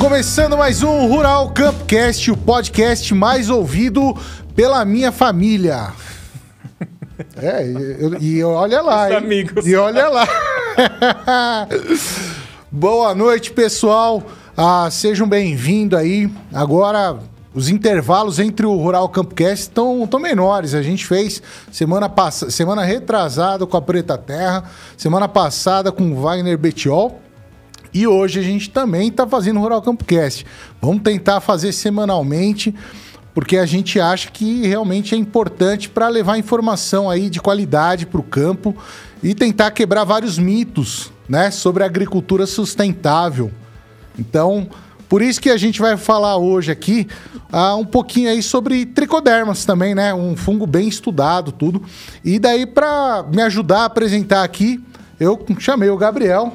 Começando mais um Rural Campcast, o podcast mais ouvido pela minha família. É, eu- e olha lá, Os hein? amigos. E olha lá. Boa noite, pessoal. Ah, sejam bem-vindos aí. Agora, os intervalos entre o Rural Campcast estão tão menores. A gente fez semana passada, semana retrasada com a Preta Terra, semana passada com o Wagner Betiol. E hoje a gente também está fazendo o Rural Campcast. Vamos tentar fazer semanalmente, porque a gente acha que realmente é importante para levar informação aí de qualidade para o campo e tentar quebrar vários mitos né, sobre agricultura sustentável. Então, por isso que a gente vai falar hoje aqui ah, um pouquinho aí sobre tricodermas também, né? Um fungo bem estudado, tudo. E daí, para me ajudar a apresentar aqui, eu chamei o Gabriel.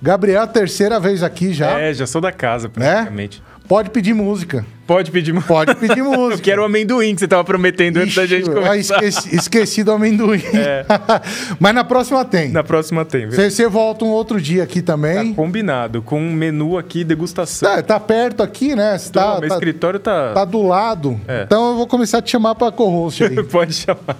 Gabriel, terceira vez aqui já. É, já sou da casa, né? praticamente. Pode pedir música. Pode pedir mu- Pode pedir música. Eu quero o amendoim que você tava prometendo antes da Ixi, gente começar. esqueci, esqueci do amendoim. É. Mas na próxima tem. Na próxima tem, viu? Você volta um outro dia aqui Tá também. combinado, com um menu aqui, degustação. Tá, tá perto aqui, né? Tô, tá, meu tá, escritório tá... tá do lado. É. Então eu vou começar a te chamar pra co-host aí. Pode chamar.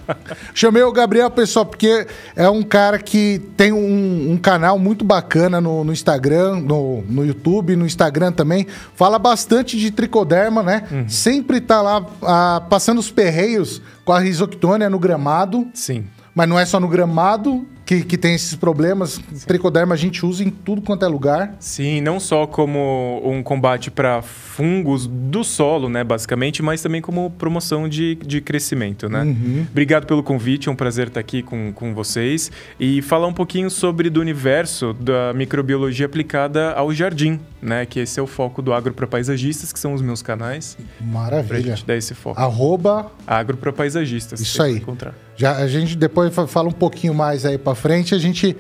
Chamei o Gabriel, pessoal, porque é um cara que tem um, um canal muito bacana no, no Instagram, no, no YouTube, no Instagram também. Fala bastante de tricoderma, né? Uhum. Sempre tá lá ah, passando os perreios com a risoctônia no gramado. Sim. Mas não é só no gramado que, que tem esses problemas. Tricoderma a gente usa em tudo quanto é lugar. Sim, não só como um combate para fungos do solo, né, basicamente, mas também como promoção de, de crescimento, né? Uhum. Obrigado pelo convite, é um prazer estar aqui com, com vocês e falar um pouquinho sobre do universo da microbiologia aplicada ao jardim, né, que esse é o foco do Agro para Paisagistas, que são os meus canais, pra Maravilha. gente dar esse foco. Arroba Agro para Paisagistas. Isso aí. Encontrar. Já a gente depois fa- fala um pouquinho mais aí pra frente, a gente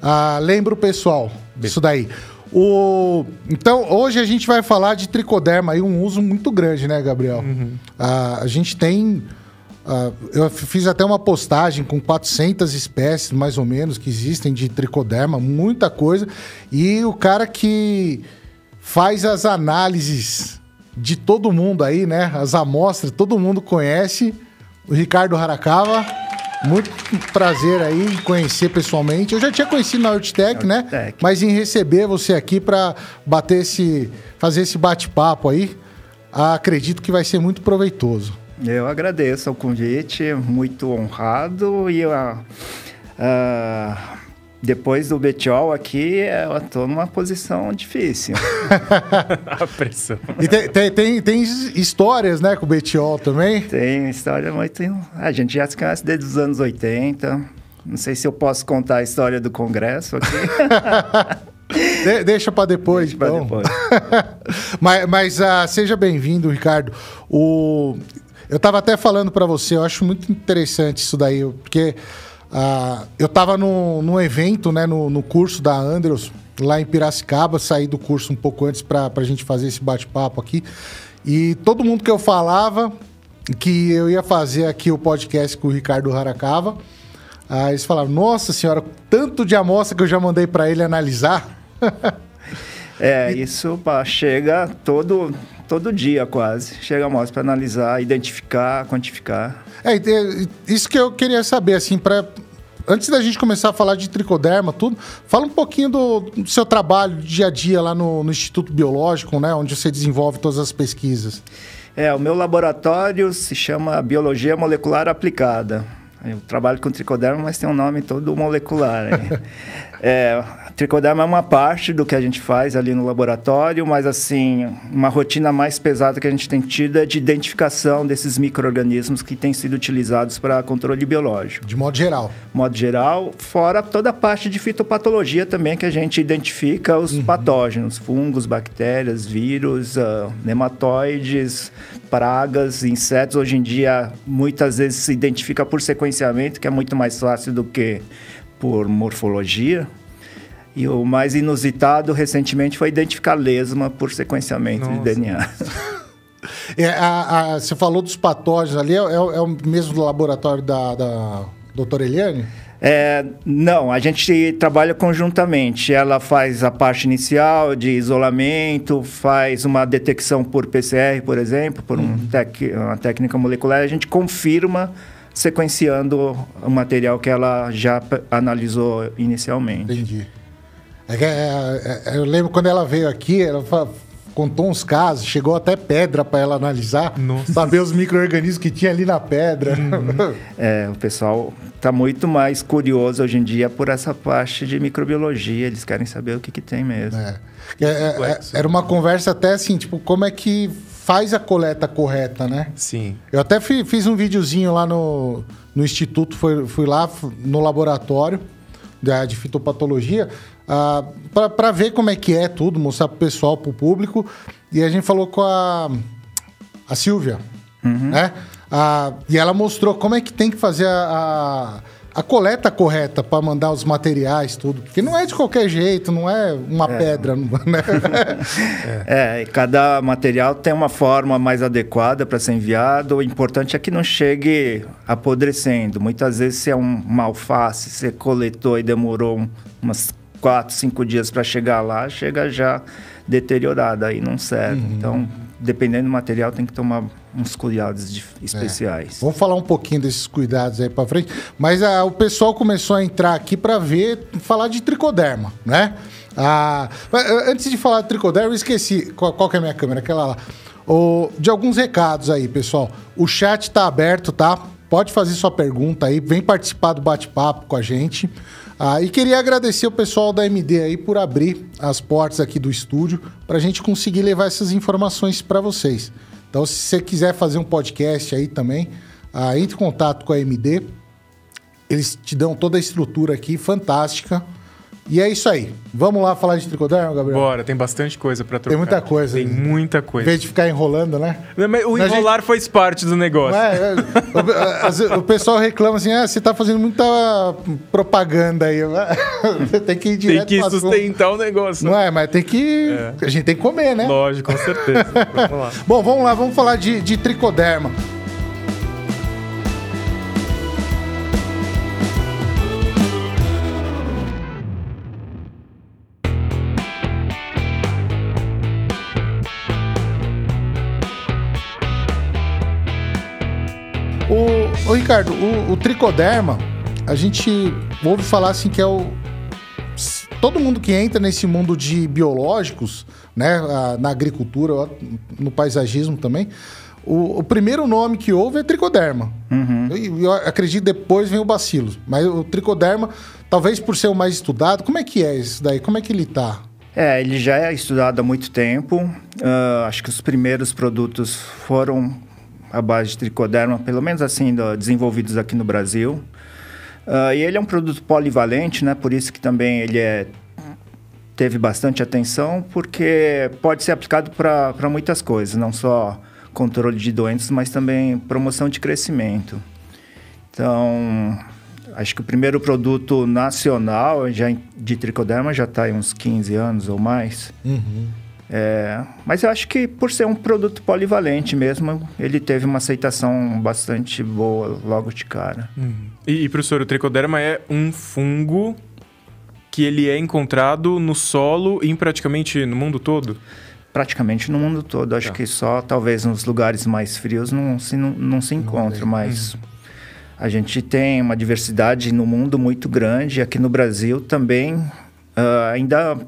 ah, lembra o pessoal disso daí. O, então, hoje a gente vai falar de tricoderma aí, um uso muito grande, né, Gabriel? Ah, a gente tem. ah, eu fiz até uma postagem com 400 espécies, mais ou menos, que existem de tricoderma, muita coisa. E o cara que faz as análises de todo mundo aí, né? As amostras, todo mundo conhece. O Ricardo Haracava. Muito prazer aí em conhecer pessoalmente. Eu já tinha conhecido na Outtech, né? Mas em receber você aqui para bater esse, fazer esse bate-papo aí, acredito que vai ser muito proveitoso. Eu agradeço o convite, muito honrado e ah, ah, depois do Betiol aqui eu estou numa posição difícil. A pressão. E tem, tem, tem, tem histórias, né, com o Betiol também. Tem história muito. A gente já se conhece desde os anos 80. Não sei se eu posso contar a história do Congresso aqui. De- deixa para depois, Pra então. depois. mas mas ah, seja bem-vindo, Ricardo. O... Eu estava até falando para você, eu acho muito interessante isso daí, porque ah, eu estava num evento, né, no, no curso da Andrews, lá em Piracicaba, saí do curso um pouco antes para a gente fazer esse bate-papo aqui. E todo mundo que eu falava que eu ia fazer aqui o podcast com o Ricardo Haracava, ah, eles falavam, nossa senhora, tanto de amostra que eu já mandei para ele analisar. É, isso pá, chega todo, todo dia quase. Chega a mostra para analisar, identificar, quantificar. É, te- isso que eu queria saber, assim, para antes da gente começar a falar de tricoderma, tudo, fala um pouquinho do, do seu trabalho dia a dia lá no, no Instituto Biológico, né, onde você desenvolve todas as pesquisas. É, o meu laboratório se chama Biologia Molecular Aplicada. Eu trabalho com tricoderma, mas tem um nome todo molecular. é, tricoderma é uma parte do que a gente faz ali no laboratório, mas assim, uma rotina mais pesada que a gente tem tido é de identificação desses micro-organismos que têm sido utilizados para controle biológico De modo geral. modo geral, fora toda a parte de fitopatologia também que a gente identifica os patógenos, fungos, bactérias, vírus, ah, nematóides, pragas, insetos. Hoje em dia, muitas vezes se identifica por sequenciamento, que é muito mais fácil do que por morfologia. E o mais inusitado recentemente foi identificar lesma por sequenciamento de Nossa. DNA. É, a- a- você falou dos patógenos ali, é, é o- é o mesmo do laboratório da, da doutora Eliane? É, não, a gente trabalha conjuntamente. Ela faz a parte inicial de isolamento, faz uma detecção por PCR, por exemplo, por um tec, uma técnica molecular. A gente confirma sequenciando o material que ela já analisou inicialmente. Entendi. É, é, é, eu lembro quando ela veio aqui, ela contou uns casos, chegou até pedra para ela analisar, Nossa. saber os micro-organismos que tinha ali na pedra. Uhum. é, o pessoal está muito mais curioso hoje em dia por essa parte de microbiologia, eles querem saber o que, que tem mesmo. É. É, é, era uma conversa até assim, tipo, como é que faz a coleta correta, né? Sim. Eu até fiz um videozinho lá no, no instituto, fui, fui lá no laboratório de fitopatologia, ah, para ver como é que é tudo, mostrar para o pessoal, para o público. E a gente falou com a, a Silvia, uhum. né? Ah, e ela mostrou como é que tem que fazer a, a, a coleta correta para mandar os materiais, tudo. Porque não é de qualquer jeito, não é uma é. pedra. Né? é. é, cada material tem uma forma mais adequada para ser enviado. O importante é que não chegue apodrecendo. Muitas vezes, se é um, uma alface, você coletou e demorou umas quatro, cinco dias para chegar lá, chega já deteriorada, aí não serve. Uhum. Então, dependendo do material, tem que tomar uns cuidados de, especiais. É. Vamos falar um pouquinho desses cuidados aí para frente, mas ah, o pessoal começou a entrar aqui para ver, falar de tricoderma, né? Ah, ah, antes de falar de tricoderma, eu esqueci qual, qual que é a minha câmera, aquela lá. O, de alguns recados aí, pessoal. O chat está aberto, tá? Pode fazer sua pergunta aí, vem participar do bate-papo com a gente. Ah, e queria agradecer o pessoal da MD aí por abrir as portas aqui do estúdio para a gente conseguir levar essas informações para vocês. Então, se você quiser fazer um podcast aí também, ah, entre em contato com a MD. Eles te dão toda a estrutura aqui, fantástica. E é isso aí. Vamos lá falar de tricoderma, Gabriel? Bora, tem bastante coisa para trocar. Tem muita coisa. Tem muita coisa. Em vez de ficar enrolando, né? O enrolar gente... faz parte do negócio. É, é, o, pessoal reclama assim, ah, você tá fazendo muita propaganda aí. tem que ir direto Tem que sustentar o negócio. Não é, mas tem que... É. A gente tem que comer, né? Lógico, com certeza. vamos. Bom, vamos lá, vamos falar de, de tricoderma. Ô, Ricardo, o, o, tricoderma, a gente ouve falar assim que é o. Todo mundo que entra nesse mundo de biológicos, né, na agricultura, no paisagismo também, o, o primeiro nome que ouve é tricoderma. Uhum. Eu, eu acredito depois vem o bacilo. Mas o tricoderma, talvez por ser o mais estudado, como é que é isso daí? Como é que ele está? É, ele já é estudado há muito tempo. Uh, acho que os primeiros produtos foram à base de tricoderma, pelo menos assim, do, desenvolvidos aqui no Brasil. Uh, e ele é um produto polivalente, né? Por isso que também ele é, teve bastante atenção, porque pode ser aplicado para muitas coisas, não só controle de doenças, mas também promoção de crescimento. Então, acho que o primeiro produto nacional já de tricoderma já está em uns 15 anos ou mais. Uhum. É, mas eu acho que por ser um produto polivalente mesmo, ele teve uma aceitação bastante boa logo de cara. Uhum. E, e, professor, o tricoderma é um fungo que ele é encontrado no solo em praticamente no mundo todo? Praticamente no mundo todo. Acho tá. que só talvez nos lugares mais frios não se, não, não se encontra, mas... Uhum. A gente tem uma diversidade no mundo muito grande. Aqui no Brasil também uh, ainda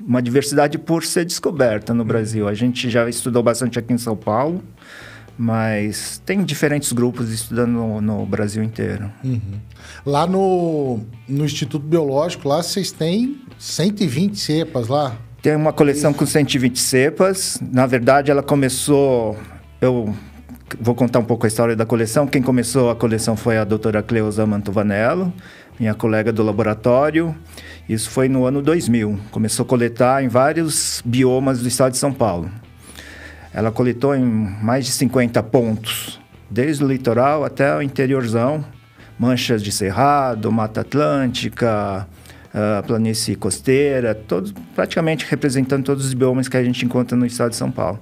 uma diversidade por ser descoberta no Brasil. A gente já estudou bastante aqui em São Paulo, mas tem diferentes grupos estudando no, no Brasil inteiro. Uhum. Lá no, no Instituto Biológico, lá vocês têm 120 cepas lá? Tem uma coleção com 120 cepas. Na verdade, ela começou... Eu vou contar um pouco a história da coleção. Quem começou a coleção foi a doutora Cleusa Mantovanello, minha colega do laboratório. Isso foi no ano 2000. Começou a coletar em vários biomas do estado de São Paulo. Ela coletou em mais de 50 pontos, desde o litoral até o interiorzão, manchas de cerrado, mata atlântica, uh, planície costeira, todos, praticamente representando todos os biomas que a gente encontra no estado de São Paulo.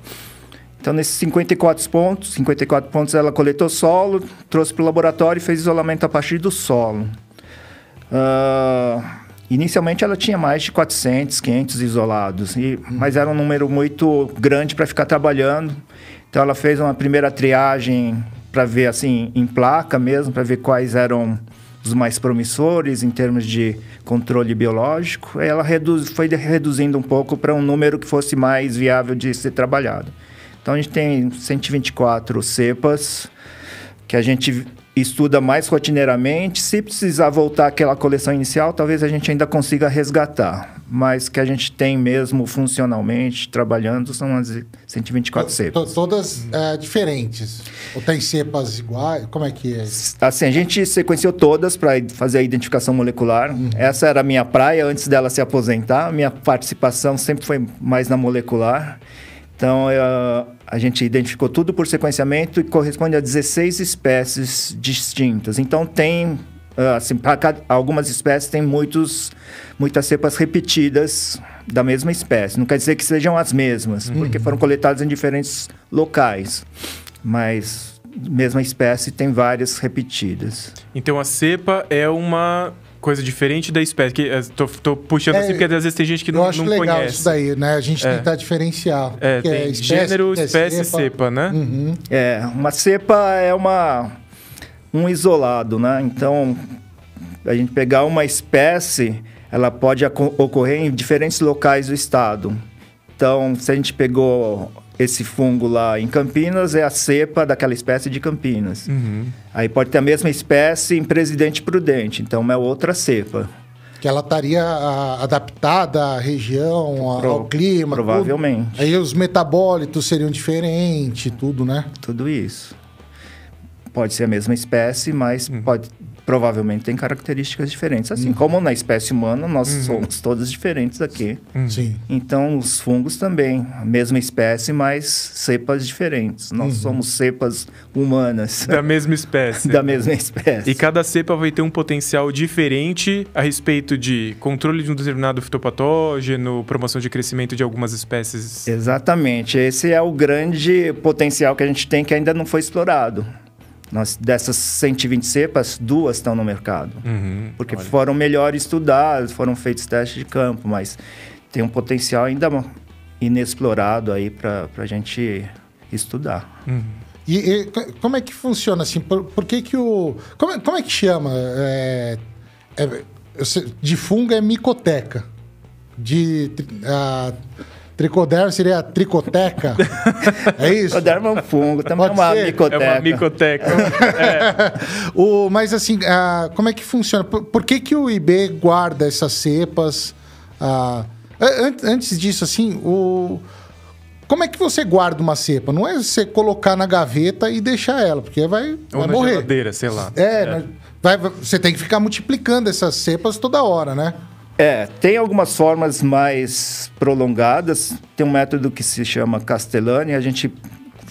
Então, nesses 54 pontos, 54 pontos ela coletou solo, trouxe para o laboratório e fez isolamento a partir do solo. Uh, inicialmente ela tinha mais de 400, 500 isolados, e, mas era um número muito grande para ficar trabalhando. Então ela fez uma primeira triagem para ver assim em placa mesmo, para ver quais eram os mais promissores em termos de controle biológico. Ela reduz, foi reduzindo um pouco para um número que fosse mais viável de ser trabalhado. Então a gente tem 124 cepas que a gente estuda mais rotineiramente. Se precisar voltar àquela coleção inicial, talvez a gente ainda consiga resgatar. Mas que a gente tem mesmo funcionalmente, trabalhando, são as 124 cepas. Todas é, diferentes? Ou tem cepas iguais? Como é que é? Assim, a gente sequenciou todas para fazer a identificação molecular. Uhum. Essa era a minha praia antes dela se aposentar. Minha participação sempre foi mais na molecular. Então, eu, a gente identificou tudo por sequenciamento e corresponde a 16 espécies distintas. Então, tem, ah, assim, para algumas espécies tem muitos, muitas cepas repetidas da mesma espécie. Não quer dizer que sejam as mesmas, uhum. porque foram coletadas em diferentes locais. Mas mesma espécie tem várias repetidas. Então, a cepa é uma coisa diferente da espécie. Que, uh, tô, tô puxando é, assim, porque às vezes tem gente que não, acho não legal conhece. isso daí, né? A gente é. tentar diferenciar. É, tem é espécie, gênero, é espécie, cepa, cepa né? Uhum. É, uma cepa é uma um isolado, né? Então, a gente pegar uma espécie, ela pode ocorrer em diferentes locais do estado. Então, se a gente pegou esse fungo lá em Campinas é a cepa daquela espécie de Campinas. Uhum. Aí pode ter a mesma espécie em Presidente Prudente, então é outra cepa. Que ela estaria adaptada à região, Pro, ao clima. Provavelmente. Tudo. Aí os metabólitos seriam diferentes, tudo, né? Tudo isso. Pode ser a mesma espécie, mas uhum. pode provavelmente tem características diferentes. Assim uhum. como na espécie humana, nós uhum. somos todos diferentes aqui. Uhum. Sim. Então, os fungos também, a mesma espécie, mas cepas diferentes. Nós uhum. somos cepas humanas. Da mesma espécie. da mesma espécie. E cada cepa vai ter um potencial diferente a respeito de controle de um determinado fitopatógeno, promoção de crescimento de algumas espécies. Exatamente. Esse é o grande potencial que a gente tem que ainda não foi explorado. Nós, dessas 120 cepas, duas estão no mercado. Uhum, porque olha. foram melhor estudadas, foram feitos testes de campo, mas tem um potencial ainda inexplorado aí para a gente estudar. Uhum. E, e, como é que funciona assim? Por, por que, que o. Como, é, como é que chama? É, é, de fungo é micoteca. De. Uh, Tricoderma seria a tricoteca? é isso? Tricoderma é um fungo, também é uma micoteca. É uma micoteca. é. o, mas assim, uh, como é que funciona? Por, por, que, que o IB guarda essas cepas? Uh, antes disso, assim, o... Como é que você guarda uma cepa? Não é você colocar na gaveta e deixar ela, porque vai, Ou vai na morrer. geladeira, sei lá. É, é. Vai, você tem que ficar multiplicando essas cepas toda hora, né? É, tem algumas formas mais prolongadas. Tem um método que se chama Castellani. A gente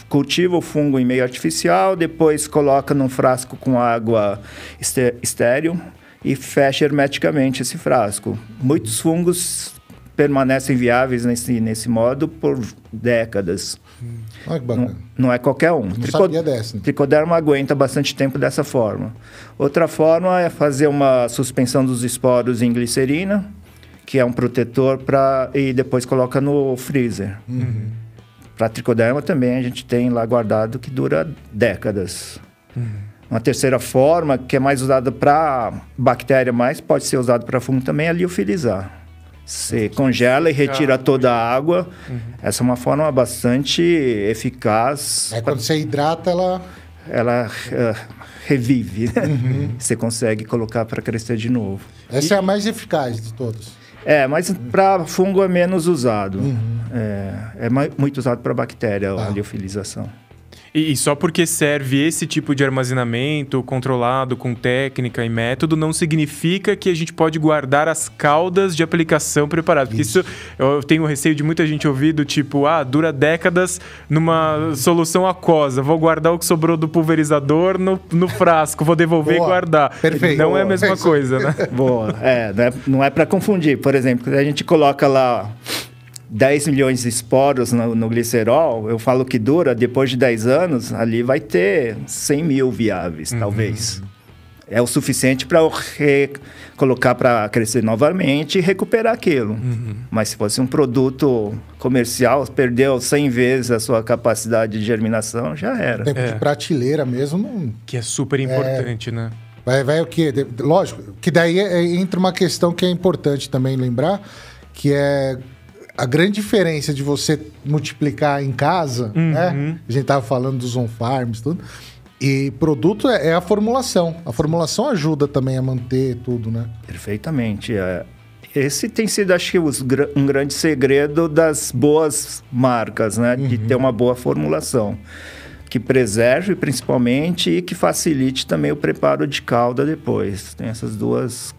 cultiva o fungo em meio artificial, depois coloca num frasco com água estéreo e fecha hermeticamente esse frasco. Muitos fungos permanecem viáveis nesse, nesse modo por décadas. Hum. Olha que bacana. Não, não é qualquer um. Tricod dessa. Né? Tricoderma aguenta bastante tempo dessa forma. Outra forma é fazer uma suspensão dos esporos em glicerina, que é um protetor para e depois coloca no freezer. Uhum. Para tricoderma também a gente tem lá guardado que dura décadas. Uhum. Uma terceira forma, que é mais usada para bactéria, mas pode ser usado para fungo também, é liofilizar. Você congela e retira toda a água. Uhum. Essa é uma forma bastante eficaz. Aí quando você hidrata, ela. Ela uh, revive. Uhum. Você consegue colocar para crescer de novo. Essa e... é a mais eficaz de todas. É, mas para fungo é menos usado. Uhum. É, é muito usado para bactéria ah. a liofilização. E, só porque serve esse tipo de armazenamento controlado com técnica e método, não significa que a gente pode guardar as caudas de aplicação preparadas. Porque isso, eu tenho receio de muita gente ouvir do tipo, ah, dura décadas numa solução aquosa. Vou guardar o que sobrou do pulverizador no, no frasco, vou devolver Boa. e guardar. Perfeito. Não Boa. é a mesma coisa, né? Boa. É, não é, não é para confundir. Por exemplo, a gente coloca lá 10 milhões de esporos no, no, glicerol, eu falo que dura, depois de 10 anos, ali vai ter 100 mil viáveis, uhum. talvez. é o suficiente para colocar para crescer novamente e recuperar aquilo. Uhum. Mas se fosse um produto comercial, perdeu 100 vezes a sua capacidade de germinação, já era. Tempo é. de prateleira mesmo. Não... Que é super importante, é... né? Vai, vai o quê? Lógico, que daí é, entra uma questão que é importante também lembrar, que é a grande diferença de você multiplicar em casa, uhum. né? A gente tava falando dos on-farms, tudo. E produto é, é, a formulação. A formulação ajuda também a manter tudo, né? Perfeitamente. É. Esse tem sido, acho que, os, um grande segredo das boas marcas, né? Uhum. De ter uma boa formulação. Que preserve, principalmente, e que facilite também o preparo de calda depois. Tem essas duas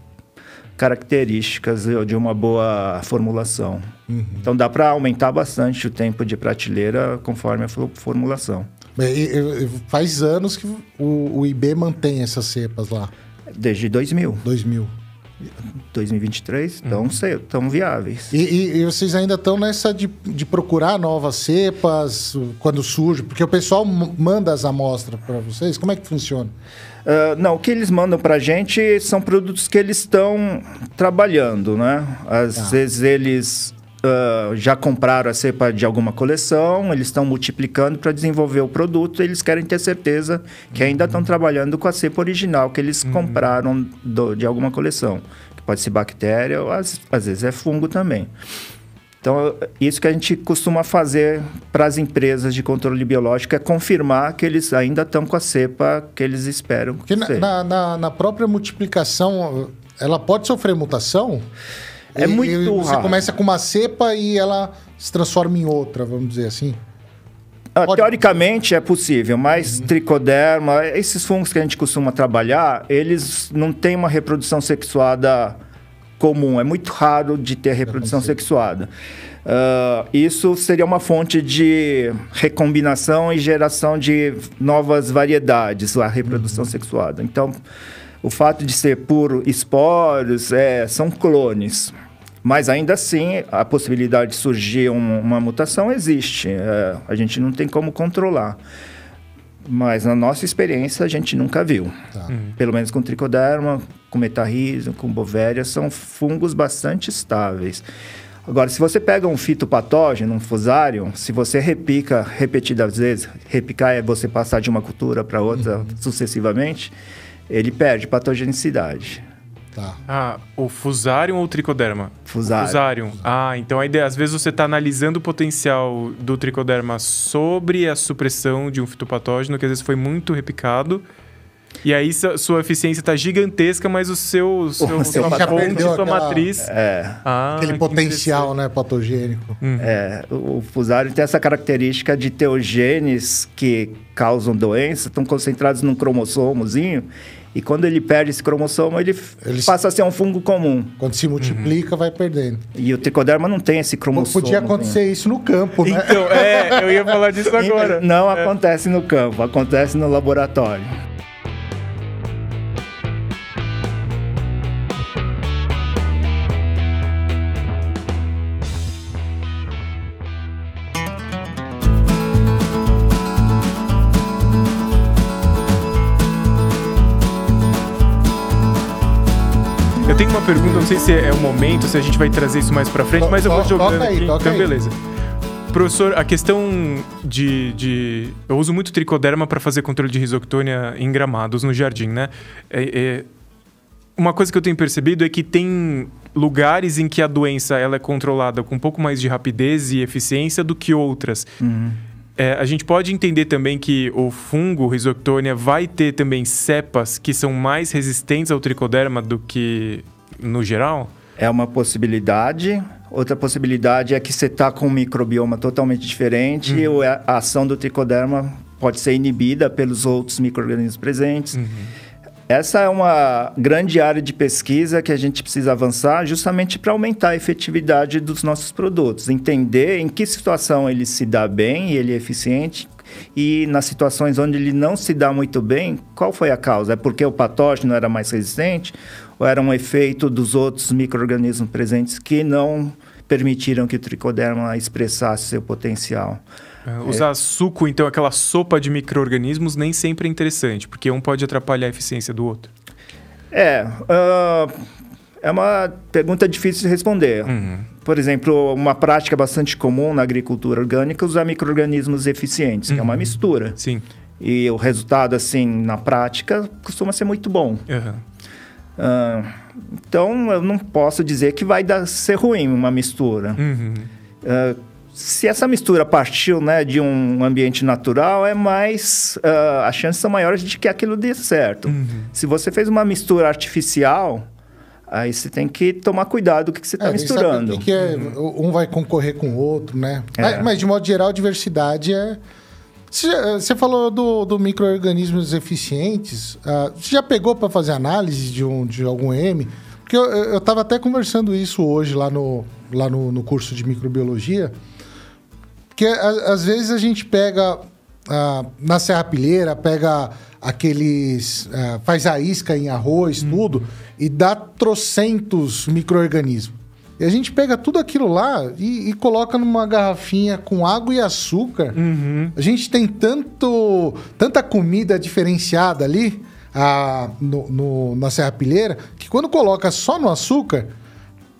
características de uma boa formulação. Uhum. Então dá para aumentar bastante o tempo de prateleira conforme a formulação. Faz anos que o, o IB mantém essas cepas lá. Desde 2000. 2000. 2023 estão uhum. viáveis. E, e, e, vocês ainda estão nessa de, de procurar novas cepas quando surge? Porque o pessoal manda as amostras para vocês. Como é que funciona? Uh, não, o que eles mandam para a gente são produtos que eles estão trabalhando, né? Às ah. vezes eles uh, já compraram a cepa de alguma coleção, eles estão multiplicando para desenvolver o produto, eles querem ter certeza que ainda estão trabalhando com a cepa original que eles uhum. compraram do, de alguma coleção. Que pode ser bactéria ou às, às vezes é fungo também. Então, isso que a gente costuma fazer para as empresas de controle biológico é confirmar que eles ainda estão com a cepa que eles esperam. Porque na, na, na, própria multiplicação, ela pode sofrer mutação? É e, muito e Você raro. começa com uma cepa e ela se transforma em outra, vamos dizer assim? Ah, teoricamente é possível, mas uhum. tricoderma, esses fungos que a gente costuma trabalhar, eles não têm uma reprodução sexuada comum. É muito raro de ter reprodução sexuada. Uh, isso seria uma fonte de recombinação e geração de novas variedades, a reprodução uhum. sexuada. Então, o fato de ser puro esporos é, são clones. Mas ainda assim, a possibilidade de surgir um, uma mutação existe. É, a gente não tem como controlar. Mas na nossa experiência, a gente nunca viu. Tá. Uhum. Pelo menos com tricoderma, com metarrhizo, com bovéria, são fungos bastante estáveis. Agora, se você pega um fitopatógeno, um fusário, se você repica repetidas vezes, repicar é você passar de uma cultura para outra uhum. sucessivamente, ele perde patogenicidade. Tá. Ah, o Fusarium ou o Tricoderma? Fusarium. Fusarium. Ah, então a ideia, às vezes você está analisando o potencial do Tricoderma sobre a supressão de um fitopatógeno que às vezes foi muito repicado. E aí sua eficiência está gigantesca, mas o seu, o seu, o seu sua fonte, sua matriz... É. Ah, aquele potencial né, patogênico. Uhum. É, o Fusarium tem essa característica de ter os genes que causam doença, estão concentrados num cromossomozinho, e quando ele perde esse cromossomo, ele, ele passa a ser um fungo comum. Quando se multiplica, uhum. vai perdendo. E o tricoderma não tem esse cromossomo. Podia acontecer isso no campo, né? Então, é, eu ia falar disso agora. Não é. acontece no campo, acontece no laboratório. Não sei se é o momento, se a gente vai trazer isso mais pra frente, mas eu vou jogando aí, aqui. Então, beleza. Professor, a questão de, de, Eu uso muito tricoderma para fazer controle de risoctônia em gramados no jardim, né? É, é... Uma coisa que eu tenho percebido é que tem lugares em que a doença ela é controlada com um pouco mais de rapidez e eficiência do que outras. Uhum. É, a gente pode entender também que o fungo Rhizoctonia vai ter também cepas que são mais resistentes ao tricoderma do que no geral? É uma possibilidade. Outra possibilidade é que você está com um microbioma totalmente diferente uhum. e a ação do tricoderma pode ser inibida pelos outros micro-organismos presentes. Uhum. Essa é uma grande área de pesquisa que a gente precisa avançar justamente para aumentar a efetividade dos nossos produtos, entender em que situação ele se dá bem e ele é eficiente e nas situações onde ele não se dá muito bem, qual foi a causa? É porque o patógeno era mais resistente era um efeito dos outros micro-organismos presentes que não permitiram que o tricoderma expressasse seu potencial? É, usar é. suco, então, aquela sopa de micro-organismos, nem sempre é interessante, porque um pode atrapalhar a eficiência do outro. É, uh, é uma pergunta difícil de responder. Uhum. Por exemplo, uma prática bastante comum na agricultura orgânica é usar micro-organismos eficientes, uhum. que é uma uhum. mistura. Sim. E o resultado, assim, na prática, costuma ser muito bom. Uhum. Uh, então, eu não posso dizer que vai dar, ser ruim uma mistura. Uhum. Uh, se essa mistura partiu né, de um ambiente natural, é mais. Uh, as chances são maiores de que aquilo dê certo. Uhum. Se você fez uma mistura artificial, aí você tem que tomar cuidado com o que você está é, misturando. Que é, uhum. Um vai concorrer com o outro, né? É. Mas, mas, de modo geral, diversidade é. Você falou do, do micro-organismos eficientes. Uh, você já pegou para fazer análise de, um, de algum M? Porque eu estava até conversando isso hoje lá no, lá no, no curso de microbiologia. Porque às vezes a gente pega ah, na serrapilheira, pega aqueles. Ah, faz a isca em arroz, hum. tudo, e dá trocentos micro-organismos. E a gente pega tudo aquilo lá e, e, coloca numa garrafinha com água e açúcar. Uhum. A gente tem tanto, tanta comida diferenciada ali ah, no, no, na serrapilheira que quando coloca só no açúcar,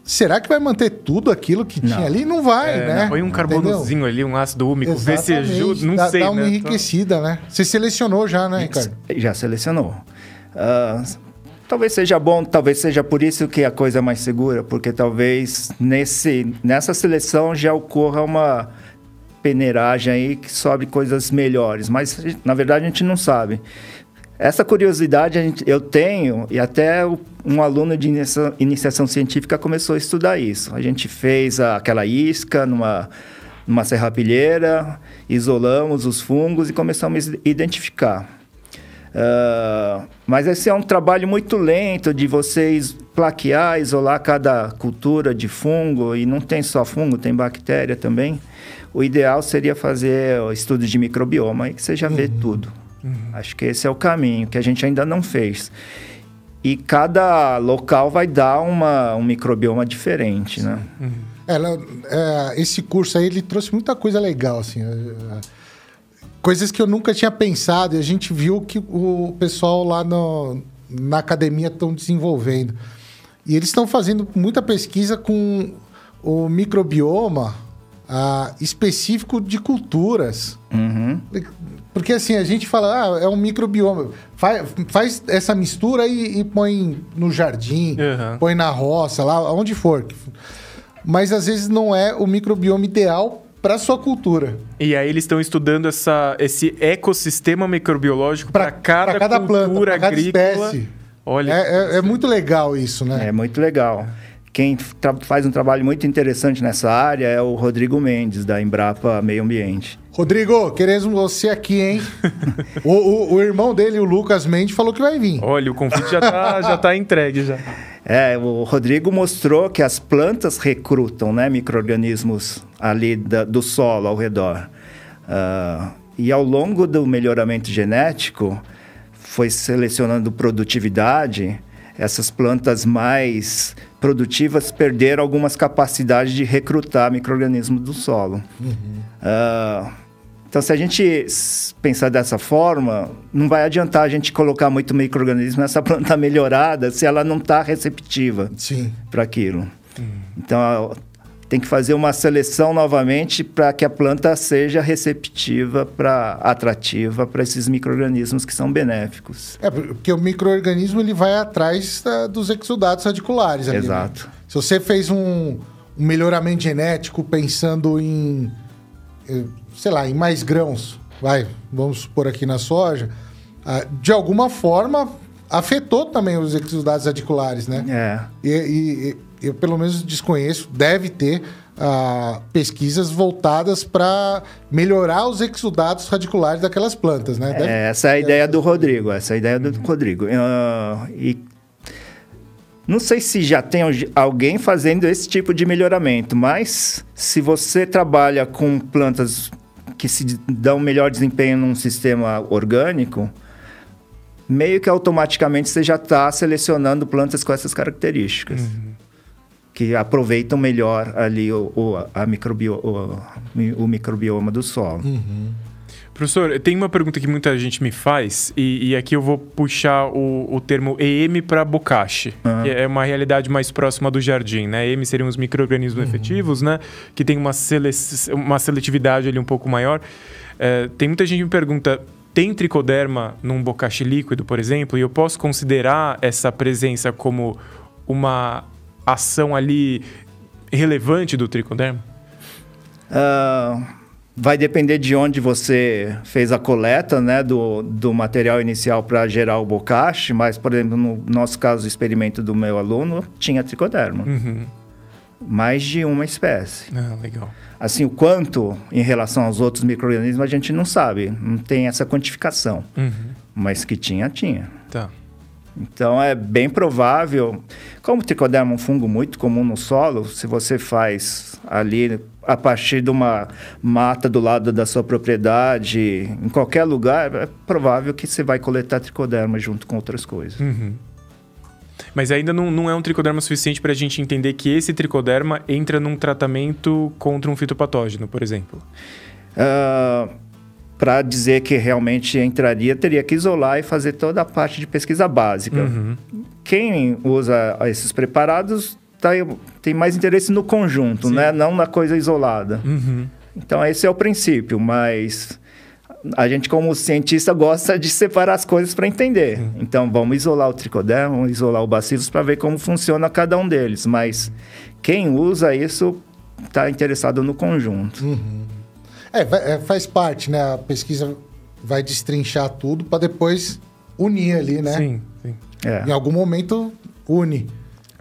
Será que vai manter tudo aquilo que não. tinha ali? Não vai, é, né? Põe um carbonozinho ali, um ácido úmico, vê se ajuda, não dá, sei, dá uma né? enriquecida, né? Você selecionou já, né, Ricardo? Já selecionou. Uh, talvez seja bom, talvez seja por isso que a coisa é mais segura, porque talvez nesse, nessa seleção já ocorra uma peneiragem aí que sobe coisas melhores, mas na verdade a gente não sabe. Essa curiosidade gente, eu tenho, e até um aluno de inicia, iniciação científica começou a estudar isso. A gente fez a, aquela isca numa, numa serrapilheira, isolamos os fungos e começamos a identificar. Uh, mas esse é um trabalho muito lento de vocês plaquear, isolar cada cultura de fungo, e não tem só fungo, tem bactéria também. O ideal seria fazer estudos de microbioma, aí que você já uhum. vê tudo. Uhum. Acho que esse é o caminho que a gente ainda não fez. E cada local vai dar uma, um microbioma diferente, né? Uhum. É, é, esse curso aí, ele trouxe muita coisa legal, assim. É, é, coisas que eu nunca tinha pensado e a gente viu que o pessoal lá no, na academia estão desenvolvendo. E eles estão fazendo muita pesquisa com o microbioma ah, específico de culturas. Uhum. Porque assim, a gente fala, ah, é um microbioma. Faz, faz essa mistura e, e põe no jardim, uhum. põe na roça, lá, onde for. Mas às vezes não é o microbioma ideal para sua cultura. E aí eles estão estudando essa, esse ecossistema microbiológico para cada, cada cultura planta, cada agrícola. Espécie. Olha, é, é, é, muito legal isso, né? É muito legal. Quem faz um trabalho muito interessante nessa área é o Rodrigo Mendes, da Embrapa Meio Ambiente. Rodrigo, queremos você aqui, hein? o, o, o, irmão dele, o Lucas Mendes, falou que vai vir. Olha, o convite já está já tá entregue já. É, o Rodrigo mostrou que as plantas recrutam né, micro-organismos ali da, do solo ao redor. Uh, e ao longo do melhoramento genético, foi selecionando produtividade essas plantas mais produtivas perderam algumas capacidades de recrutar micro-organismos do solo. Uhum. Uh, então, se a gente pensar dessa forma, não vai adiantar a gente colocar muito micro-organismo nessa planta melhorada se ela não está receptiva para aquilo. Uhum. Então, tem que fazer uma seleção novamente para que a planta seja receptiva, para atrativa para esses microrganismos que são benéficos. É, porque o microorganismo ele vai atrás da, dos exudados radiculares. Ali, né? Exato. Né? Se você fez um, um melhoramento genético pensando em, eh, sei lá, em mais grãos, vai, vamos supor aqui na soja, ah, de alguma forma afetou também os exudados radiculares, né? É. E, e, eu pelo menos desconheço, deve ter uh, pesquisas voltadas para melhorar os exudados radiculares daquelas plantas, né? Deve, é, essa é a ideia do Rodrigo, essa é a ideia do uhum. Rodrigo. Uh, e não sei se já tem alguém fazendo esse tipo de melhoramento, mas se você trabalha com plantas que se dão melhor desempenho num sistema orgânico, meio que automaticamente você já está selecionando plantas com essas características. Uhum que aproveitam melhor ali o, o, a microbio, o, o microbioma do solo. Uhum. Professor, tem uma pergunta que muita gente me faz, e, e aqui eu vou puxar o, o termo EM para bocache, uhum. que é uma realidade mais próxima do jardim, né? EM seriam os micro-organismos uhum. efetivos, né? Que tem uma, sele uma seletividade ali um pouco maior. É, tem muita gente que me pergunta, tem tricoderma num bocache líquido, por exemplo, e eu posso considerar essa presença como uma ação ali relevante do tricoderma? Uh Vai depender de onde você fez a coleta né, do, do material inicial para gerar o bocache, mas, por exemplo, no nosso caso, o experimento do meu aluno tinha tricoderma. Uhum. Mais de uma espécie. Ah, legal. Assim, o quanto em relação aos outros micro-organismos a gente não sabe, não tem essa quantificação. Uhum. Mas que tinha, tinha. Tá. Então é bem provável, como o tricoderma é um fungo muito comum no solo, se você faz ali a partir de uma mata do lado da sua propriedade, em qualquer lugar, é provável que você vai coletar tricoderma junto com outras coisas. Uhum. Mas ainda não, não é um tricoderma suficiente para a gente entender que esse tricoderma entra num tratamento contra um fitopatógeno, por exemplo? Uh, para dizer que realmente entraria, teria que isolar e fazer toda a parte de pesquisa básica. Uhum. Quem usa esses preparados tá, tem mais interesse no conjunto, né? não na coisa isolada. Uhum. Então, esse é o princípio, mas a gente, como cientista, gosta de separar as coisas para entender. Uhum. Então, vamos isolar o tricoderma, vamos isolar o bacillus para ver como funciona cada um deles. Mas quem usa isso está interessado no conjunto. Uhum. É, é, faz parte, né? A pesquisa vai destrinchar tudo para depois unir ali, né? Sim, sim. É. Em algum momento une.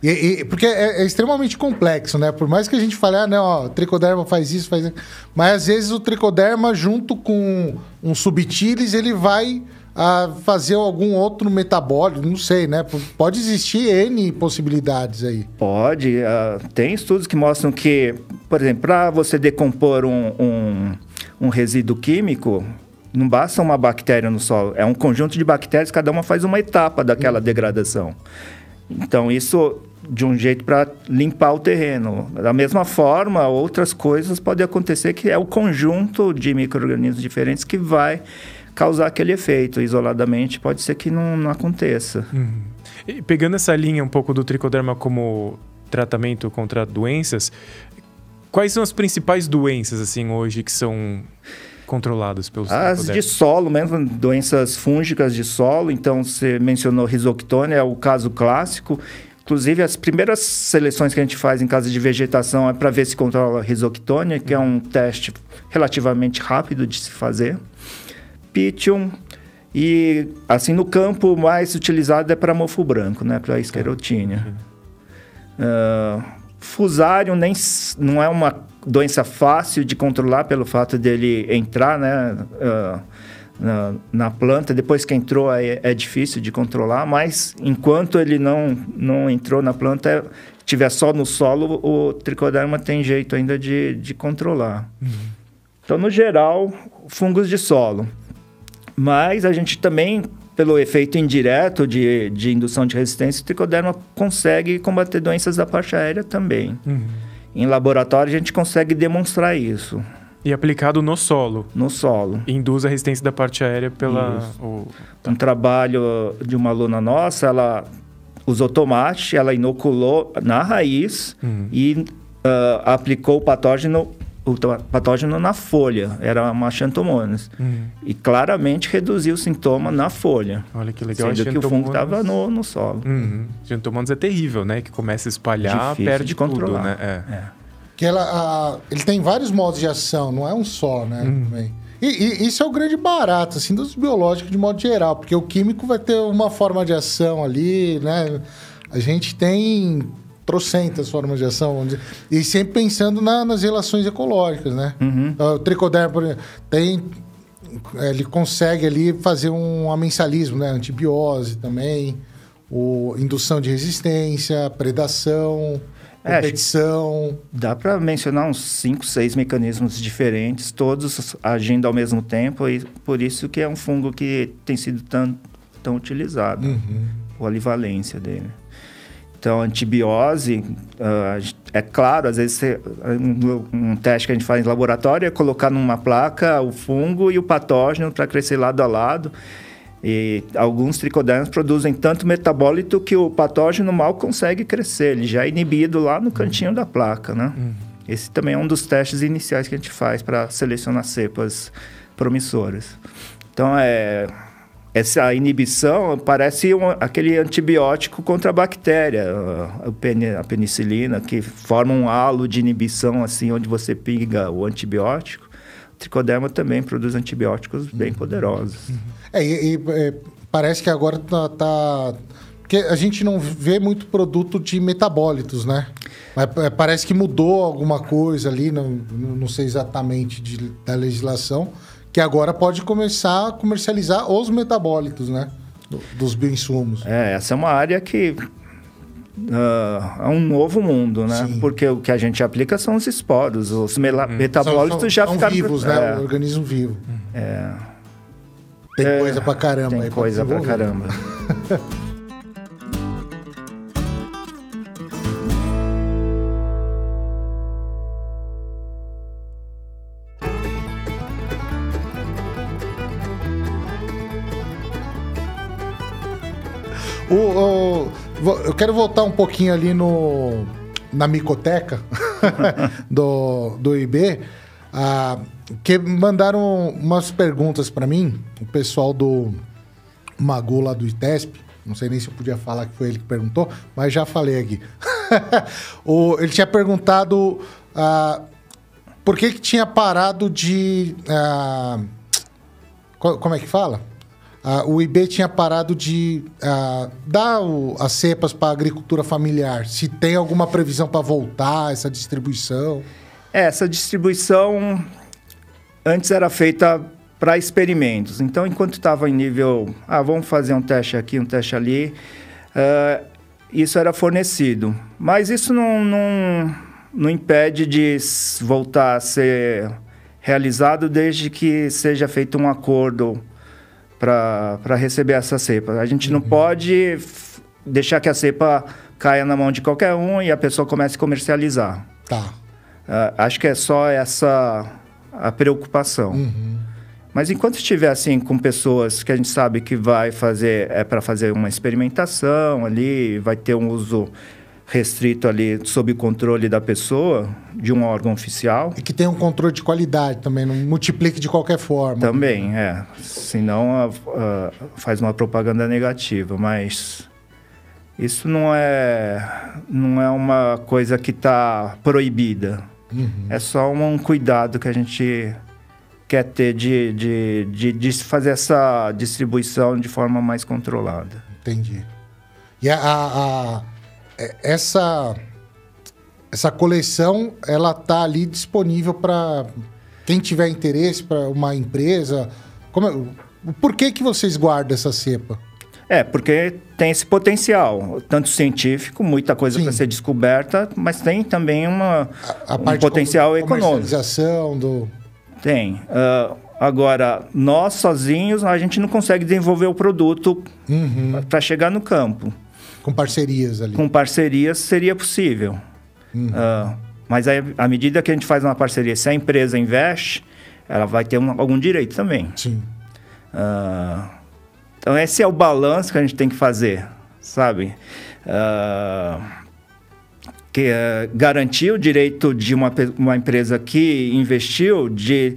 E, e, porque é, é, extremamente complexo, né? Por mais que a gente fale, ah, não, ó, tricoderma faz isso, faz isso. Mas às vezes o tricoderma, junto com um subtilis, ele vai a fazer algum outro metabólico, não sei, né? Pode existir N possibilidades aí. Pode. Uh, tem estudos que mostram que, por exemplo, para você decompor um, um, um resíduo químico, não basta uma bactéria no solo, é um conjunto de bactérias, cada uma faz uma etapa daquela degradação. Então, isso de um jeito para limpar o terreno. Da mesma forma, outras coisas podem acontecer que é o conjunto de micro-organismos diferentes que vai causar aquele efeito. Isoladamente, pode ser que não, não aconteça. Uhum. E pegando essa linha um pouco do tricoderma como tratamento contra doenças, quais são as principais doenças assim hoje que são controladas pelos As de solo mesmo, doenças fúngicas de solo. Então, você mencionou risoctônia, é o caso clássico. Inclusive, as primeiras seleções que a gente faz em casa de vegetação é para ver se controla a risoctônia, que é um teste relativamente rápido de se fazer. Pythium. E, assim, no campo mais utilizado é para mofo branco, né? Para esclerotínia. Uh, fusarium nem, não é uma doença fácil de controlar pelo fato dele entrar, né? Uh, na, na, planta, depois que entrou é, é, difícil de controlar, mas enquanto ele não, não entrou na planta, é, tiver só no solo, o tricoderma tem jeito ainda de, de controlar. Uhum. Então, no geral, fungos de solo. Mas a gente também, pelo efeito indireto de, de indução de resistência, o tricoderma consegue combater doenças da parte aérea também. Uhum. Em laboratório, a gente consegue demonstrar isso. E aplicado no solo. No solo. Induz a resistência da parte aérea pela. O... Um trabalho de uma aluna nossa, ela usou tomate, ela inoculou na raiz uhum. e uh, aplicou o patógeno o patógeno na folha, era uma xantomonas. Uhum. E claramente reduziu o sintoma na folha. Olha que legal. Sendo que o fungo estava no, no solo. Uhum. Xantomonas é terrível, né? Que começa a espalhar, Difícil perde de controlar. Tudo, né? É. é. Que ela, a, ele tem vários modos de ação, não é um só, né? Uhum. E, e, isso é o grande barato, assim, dos biológicos de modo geral, porque o químico vai ter uma forma de ação ali, né? A gente tem trocentas formas de ação, vamos dizer. E sempre pensando na, nas relações ecológicas, né? Uhum. O tricoderma, por exemplo, tem... Ele consegue ali fazer um amensalismo, né? Antibiose também, o, indução de resistência, predação, é, competição. É, dá para mencionar uns 5, 6 mecanismos diferentes, todos agindo ao mesmo tempo, e por isso que é um fungo que tem sido tão, tão utilizado, uhum. a polivalência dele. Então, antibiose, uh, é claro, às vezes você, um, um, teste que a gente faz em laboratório é colocar numa placa o fungo e o patógeno para crescer lado a lado. E alguns tricodermas produzem tanto metabólito que o patógeno mal consegue crescer, ele já é inibido lá no cantinho uhum. da placa, né? Uhum. Esse também é um dos testes iniciais que a gente faz para selecionar cepas promissoras. Então, é, essa inibição parece um, aquele antibiótico contra a bactéria, a, penicilina, que forma um halo de inibição, assim, onde você pinga o antibiótico. O tricoderma também produz antibióticos bem poderosos. É, e, e é, parece que agora tá, tá... Porque a gente não vê muito produto de metabólitos, né? Mas é, parece que mudou alguma coisa ali, não, não sei exatamente de, da legislação, que agora pode começar a comercializar os metabólitos, né? Dos bioinsumos. É, essa é uma área que uh, é um novo mundo, né? Sim. Porque o que a gente aplica são os esporos, os hum. metabólitos são, são, já são ficaram... vivos, né? O organismo vivo. É. Tem é, coisa pra caramba. Tem coisa pra caramba. O, o, eu quero voltar um pouquinho ali no, na micoteca do, do IB, ah, que mandaram umas perguntas para mim, o pessoal do Magu lá do ITESP, não sei nem se eu podia falar que foi ele que perguntou, mas já falei aqui. o, ele tinha perguntado ah, por que, que tinha parado de. Ah, como é que fala? Uh, o IB tinha parado de uh, dar o, as cepas para a agricultura familiar. Se tem alguma previsão para voltar essa distribuição? É, essa distribuição antes era feita para experimentos. Então, enquanto estava em nível, ah, vamos fazer um teste aqui, um teste ali, uh, isso era fornecido. Mas isso não, não, não impede de voltar a ser realizado desde que seja feito um acordo para receber essa cepa. A gente não uhum. pode deixar que a cepa caia na mão de qualquer um e a pessoa comece a comercializar. Tá. Uh, acho que é só essa a preocupação. Uhum. Mas enquanto estiver assim com pessoas que a gente sabe que vai fazer é para fazer uma experimentação ali, vai ter um uso restrito ali sob controle da pessoa, de um órgão oficial. E que tem um controle de qualidade também, não multiplique de qualquer forma. Também, é. Senão a, a, faz uma propaganda negativa, mas isso não é, não é uma coisa que está proibida. Uhum. É só um cuidado que a gente quer ter de, de, de, de fazer essa distribuição de forma mais controlada. Entendi. E a, a essa essa coleção ela tá ali disponível para quem tiver interesse para uma empresa. Como é, por que que vocês guardam essa cepa? É, porque tem esse potencial, tanto científico, muita coisa para ser descoberta, mas tem também uma, a, a um potencial econômico. do... Tem. Uh, agora, nós sozinhos, a gente não consegue desenvolver o produto uhum. para chegar no campo. Com parcerias ali. Com parcerias seria possível. Uhum. Uh, mas aí, à medida que a gente faz uma parceria, se a empresa investe, ela vai ter um, algum direito também. Sim. Uh, então, esse é o balanço que a gente tem que fazer, sabe? Uh, que é garantir o direito de uma, uma empresa que investiu de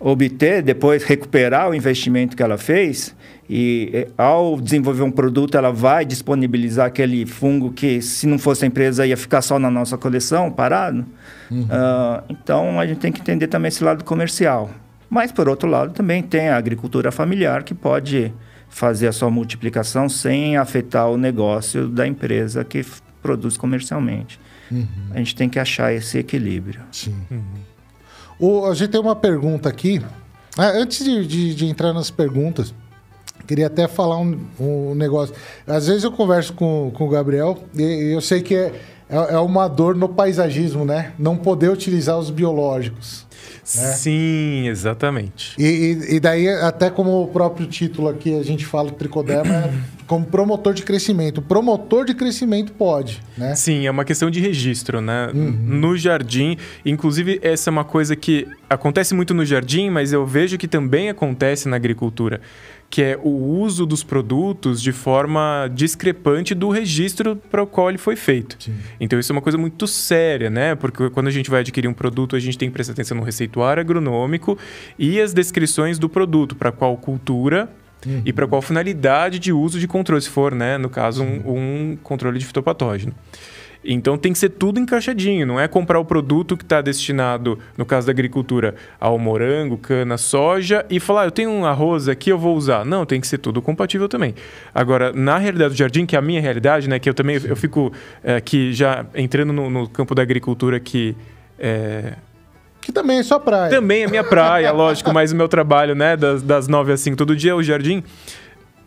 obter, depois recuperar o investimento que ela fez e ao desenvolver um produto, ela vai disponibilizar aquele fungo que, se não fosse a empresa, ia ficar só na nossa coleção, parado. Uhum. Uh, então, a gente tem que entender também esse lado comercial. Mas, por outro lado, também tem a agricultura familiar, que pode fazer a sua multiplicação sem afetar o negócio da empresa que produz comercialmente. Uhum. A gente tem que achar esse equilíbrio. Sim. Uhum. O, a gente tem uma pergunta aqui. Ah, antes de, de, de entrar nas perguntas, Queria até falar um, um negócio. Às vezes eu converso com, com o Gabriel e, eu sei que é, é, é uma dor no paisagismo, né? Não poder utilizar os biológicos. Né? Sim, exatamente. E, e, e, daí, até como o próprio título aqui, a gente fala tricoderma é como promotor de crescimento. Promotor de crescimento pode, né? Sim, é uma questão de registro, né? Uhum. No jardim, inclusive, essa é uma coisa que acontece muito no jardim, mas eu vejo que também acontece na agricultura que é o uso dos produtos de forma discrepante do registro para o qual ele foi feito. Sim. Então isso é uma coisa muito séria, né? Porque quando a gente vai adquirir um produto, a gente tem que prestar atenção no receituário agronômico e as descrições do produto, para qual cultura uhum. e para qual finalidade de uso de controle, se for, né, no caso, um, um controle de fitopatógeno. Então tem que ser tudo encaixadinho, não é comprar o produto que está destinado, no caso da agricultura, ao morango, cana, soja e falar, ah, eu tenho um arroz aqui, eu vou usar. Não, tem que ser tudo compatível também. Agora, na realidade do jardim, que é a minha realidade, né, que eu também eu fico é, aqui já entrando no, no, campo da agricultura que é, que também é sua praia. Também é minha praia, lógico, mas o meu trabalho, né, das, das 9 às 5 todo dia, é o jardim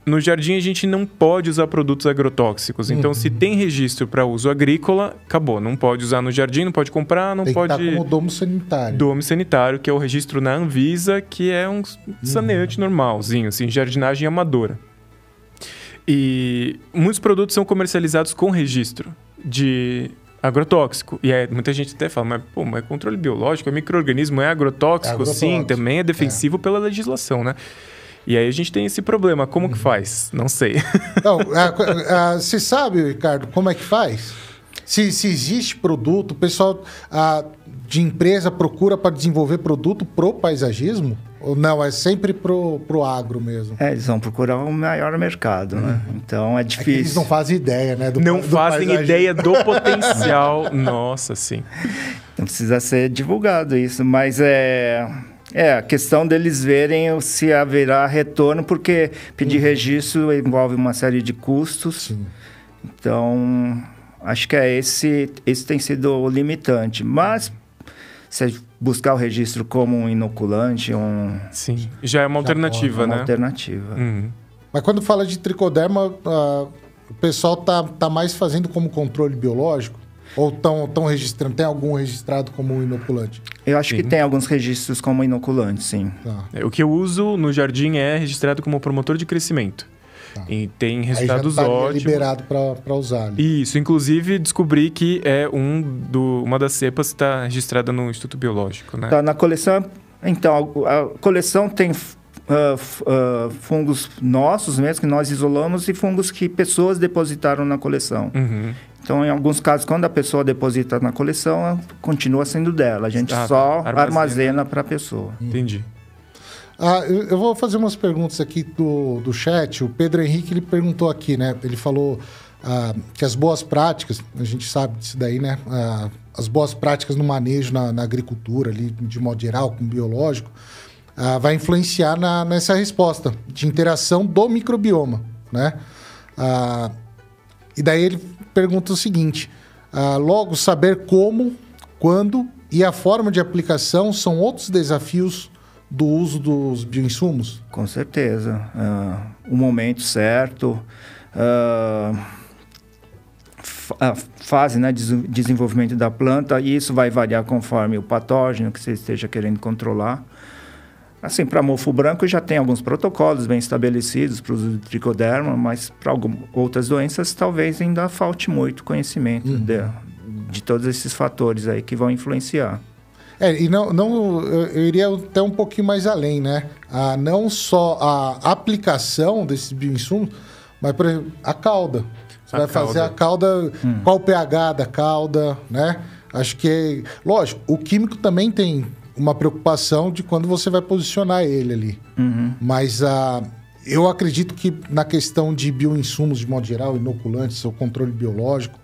no jardim a gente não pode usar produtos agrotóxicos. Então, uhum. se tem registro para uso agrícola, acabou. Não pode usar no jardim, não pode comprar, não tem pode. Que tá como domo sanitário. Domo sanitário, que é o registro na Anvisa, que é um saneante uhum. normalzinho, assim, jardinagem amadora. E muitos produtos são comercializados com registro de agrotóxico. E é, muita gente até fala, mas, pô, mas é controle biológico, é microorganismo, é agrotóxico? É agrotóxico. Sim, também é defensivo é. pela legislação, né? E aí a gente tem esse problema. Como que uhum. faz? Não sei. Não, a, a, você sabe, Ricardo, como é que faz? Se, se existe produto, o pessoal a, de empresa procura para desenvolver produto pro paisagismo? Ou não, é sempre pro, pro agro mesmo? É, eles vão procurar um maior mercado, né? Uhum. Então é difícil. É eles não fazem ideia, né? Do, não do fazem paisagismo. ideia do potencial. Nossa, sim. Não precisa ser divulgado isso, mas é é, a questão deles verem se haverá retorno, porque pedir uhum. registro envolve uma série de custos. Sim. Então, acho que é esse, esse tem sido o limitante. Mas, se buscar o registro como um inoculante, um... Sim, já é uma já alternativa, pode, né? uma alternativa. Uhum. Mas quando fala de tricoderma, uh, o pessoal tá, tá mais fazendo como controle biológico? Ou estão tão registrando? Tem algum registrado como inoculante? Eu acho sim. que tem alguns registros como inoculante, sim. Tá. É, o que eu uso no jardim é registrado como promotor de crescimento. Tá. E tem resultados Aí já tá ótimos. liberado para usar. Ali. Isso, inclusive descobri que é um do, uma das cepas está registrada no Instituto Biológico, né? Tá na coleção. Então, a, a coleção tem Uh, uh, fungos nossos mesmo, que nós isolamos, e fungos que pessoas depositaram na coleção. Uhum. Então, em alguns casos, quando a pessoa deposita na coleção, continua sendo dela. A gente ah, só armazena, armazena para a pessoa. Entendi. Ah, eu, eu, vou fazer umas perguntas aqui do, do chat. O Pedro Henrique ele perguntou aqui, né? Ele falou ah, que as boas práticas, a gente sabe disso daí, né? Ah, as boas práticas no manejo na, na, agricultura, ali, de modo geral, com biológico, ah, vai influenciar na, nessa resposta de interação do microbioma, né? Ah, e daí ele pergunta o seguinte: ah, logo, saber como, quando e a forma de aplicação são outros desafios do uso dos bioinsumos? Com certeza. Uh, o momento certo, uh, a fase né, de desenvolvimento da planta, e isso vai variar conforme o patógeno que você esteja querendo controlar. Assim, para mofo branco já tem alguns protocolos bem estabelecidos para o uso do tricoderma, mas para outras doenças talvez ainda falte muito conhecimento uhum. de, de todos esses fatores aí que vão influenciar. É, e não, não, eu iria até um pouquinho mais além, né? Ah, não só a aplicação desses bioinsumos, mas, por exemplo, a cauda. Você a vai cauda. fazer a cauda, hum. qual o pH da cauda, né? Acho que, lógico, o químico também tem uma preocupação de quando você vai posicionar ele ali. Uhum. Mas uh, eu acredito que na questão de bioinsumos, de modo geral, inoculantes, o controle biológico,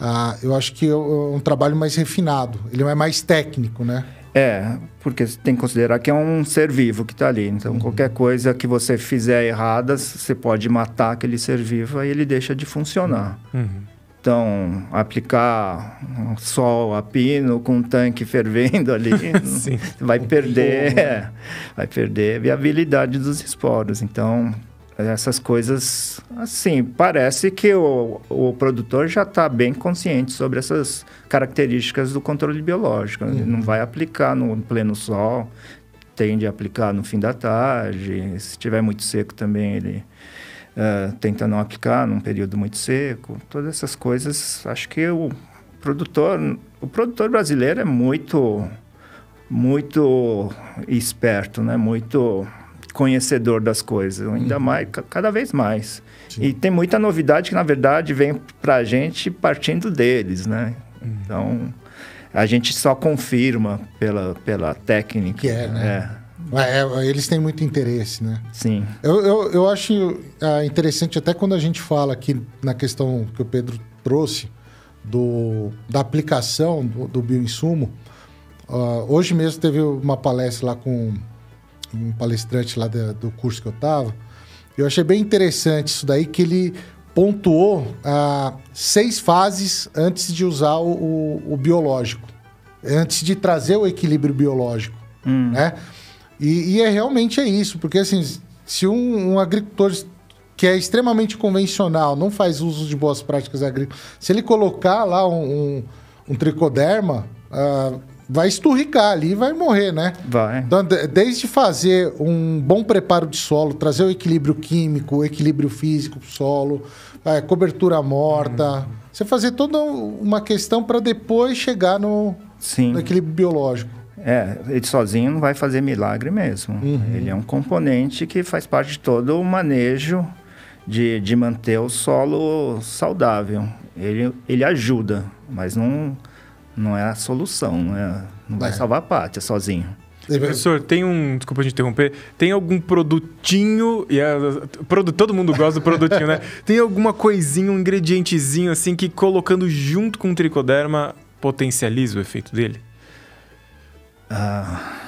uh, eu acho que é, é um trabalho mais refinado. Ele é mais técnico, né? É, porque você tem que considerar que é um ser vivo que está ali. Então, uhum. qualquer coisa que você fizer errada, você pode matar aquele ser vivo e ele deixa de funcionar. Uhum. Então, aplicar sol a pino com um tanque fervendo ali, vai perder, é, vai perder a viabilidade dos esporos. Então, essas coisas, assim, parece que o, o produtor já está bem consciente sobre essas características do controle biológico. Ele não vai aplicar no pleno sol, tende a aplicar no fim da tarde. Se estiver muito seco também, ele uh, tenta não aplicar num período muito seco. Todas essas coisas, acho que o produtor, o produtor brasileiro é muito, muito esperto, né? Muito conhecedor das coisas, ainda uhum. mais, cada vez mais. Sim. E tem muita novidade que, na verdade, vem para a gente partindo deles, né? Uhum. Então, a gente só confirma pela, pela técnica. Que é, né? É. é. eles têm muito interesse, né? Sim. Eu, eu, eu acho ah, interessante, até quando a gente fala aqui na questão que o Pedro trouxe, do, da aplicação do, do bioinsumo. Uh, hoje mesmo teve uma palestra lá com um palestrante lá do curso que eu estava. Eu achei bem interessante isso daí, que ele pontuou ah, seis fases antes de usar o, o, o, biológico, antes de trazer o equilíbrio biológico, hum. né? E, e, é realmente é isso, porque assim, se um, um, agricultor que é extremamente convencional, não faz uso de boas práticas agrícolas, se ele colocar lá um, um, um tricoderma, uh, vai esturricar ali e vai morrer, né? Vai. Então, desde fazer um bom preparo de solo, trazer o equilíbrio químico, o equilíbrio físico do solo, é, cobertura morta, hum. você fazer toda uma questão para depois chegar no, no, equilíbrio biológico. É, ele sozinho não vai fazer milagre mesmo. Uhum. Ele é um componente que faz parte de todo o manejo de, de manter o solo saudável. Ele, ele ajuda, mas não não é a solução, não, é, não vai é. salvar a pátria sozinho. Professor, tem um. Desculpa te interromper. Tem algum produtinho. E a, produ, todo mundo gosta do produtinho, né? Tem alguma coisinha, um ingredientezinho assim que colocando junto com o tricoderma potencializa o efeito dele? Ah.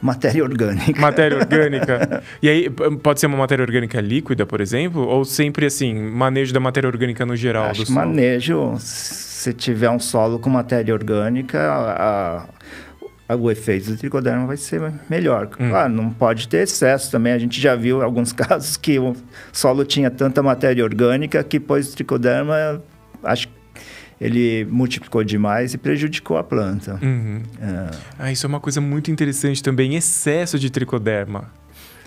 Matéria orgânica. Matéria orgânica. e aí, pode ser uma matéria orgânica líquida, por exemplo? Ou sempre assim, manejo da matéria orgânica no geral Acho do solo? Manejo se tiver um solo com matéria orgânica, a, a, o efeito do tricoderma vai ser melhor. Hum. Claro, não pode ter excesso também. A gente já viu alguns casos que o solo tinha tanta matéria orgânica que pôs o tricoderma, acho que ele multiplicou demais e prejudicou a planta. Uhum. É. Ah, isso é uma coisa muito interessante também, excesso de tricoderma.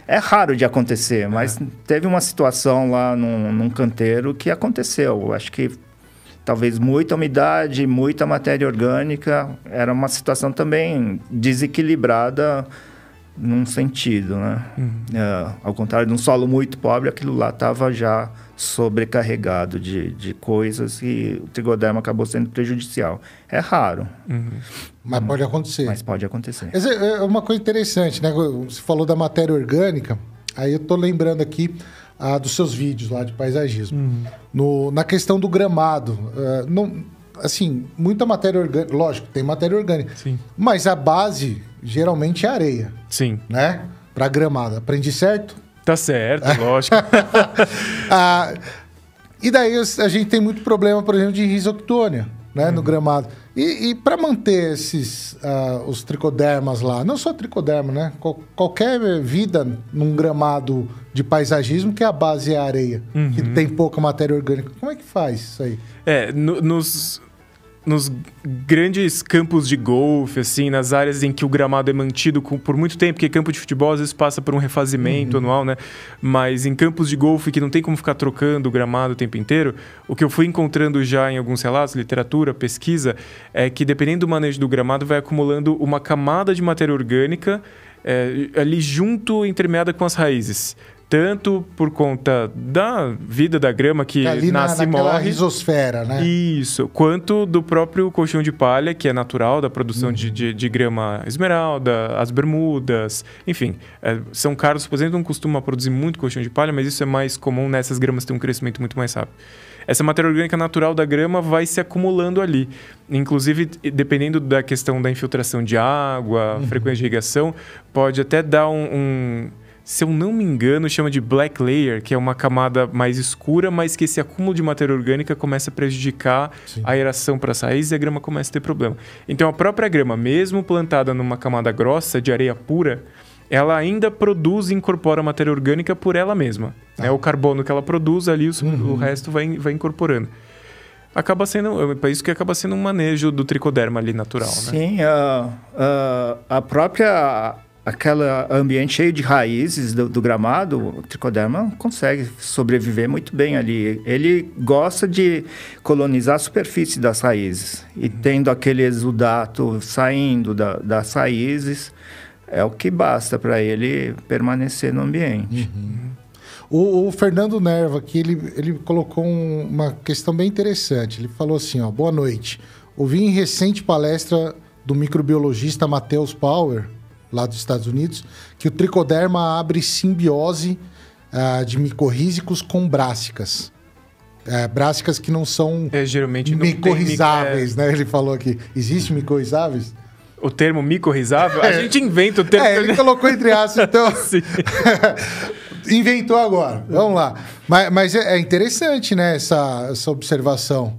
É raro de acontecer, mas é. teve uma situação lá num, num canteiro que aconteceu. Acho que talvez muita umidade, muita matéria orgânica. Era uma situação também desequilibrada num sentido, né? Uhum. É, ao contrário de um solo muito pobre, aquilo lá estava já sobrecarregado de, de coisas e o trigoderma acabou sendo prejudicial. É raro. Uhum. Mas pode acontecer. Mas pode acontecer. É, é uma coisa interessante, né? Você falou da matéria orgânica, aí eu estou lembrando aqui ah, dos seus vídeos lá de paisagismo. Uhum. No, na questão do gramado, uh, não, assim, muita matéria orgânica, lógico, tem matéria orgânica, Sim. mas a base geralmente é areia. Sim. Né? Para gramado. Aprendi certo? Tá certo, lógico. ah, e daí a gente tem muito problema, por exemplo, de risoctônia né, uhum. no gramado. E, e para manter esses uh, os tricodermas lá, não só tricoderma, né? Qual, qualquer vida num gramado de paisagismo que a base é a areia, uhum. que tem pouca matéria orgânica. Como é que faz isso aí? É, no, nos nos grandes campos de golfe, assim, nas áreas em que o gramado é mantido com, por muito tempo, porque campo de futebol às vezes passa por um refazimento uhum. anual, né? Mas em campos de golfe que não tem como ficar trocando o gramado o tempo inteiro, o que eu fui encontrando já em alguns relatos, literatura, pesquisa, é que dependendo do manejo do gramado, vai acumulando uma camada de matéria orgânica é, ali junto, entremeada com as raízes tanto por conta da vida da grama que Ali nasce na, e morre. risosfera, né? Isso, quanto do próprio colchão de palha, que é natural da produção uhum. de, de, de, grama esmeralda, as bermudas, enfim. É, São Carlos, por exemplo, não costuma produzir muito colchão de palha, mas isso é mais comum nessas gramas ter um crescimento muito mais rápido. Essa matéria orgânica natural da grama vai se acumulando ali. Inclusive, dependendo da questão da infiltração de água, uhum. frequência de irrigação, pode até dar um, um se eu não me engano, chama de black layer, que é uma camada mais escura, mas que esse acúmulo de matéria orgânica começa a prejudicar Sim. a aeração para as raízes e a grama começa a ter problema. Então, a própria grama, mesmo plantada numa camada grossa de areia pura, ela ainda produz e incorpora matéria orgânica por ela mesma. Tá. Né? O carbono que ela produz ali, o, Uhum. o resto vai, vai incorporando. Acaba sendo, é isso que acaba sendo um manejo do tricoderma ali natural, né? Sim, a, a, a própria aquela ambiente cheio de raízes do, do gramado, o tricoderma consegue sobreviver muito bem ali. Ele gosta de colonizar a superfície das raízes e tendo aquele exudato saindo da, das raízes é o que basta para ele permanecer no ambiente. O, o Fernando Nerva aqui, ele, ele colocou um- uma questão bem interessante. Ele falou assim, ó, boa noite. Ouvi em recente palestra do microbiologista Matheus Power, lá dos Estados Unidos, que o tricoderma abre simbiose ah, de micorrízicos com brássicas. É, brássicas que não são É, geralmente não tem micorrizáveis, né? Ele falou aqui. Existe micorrizáveis? é, o termo micorrizável, a gente inventa o termo. É, ele colocou entre aspas, então... Inventou agora. Vamos lá. Mas, mas é é interessante, né, essa, essa observação.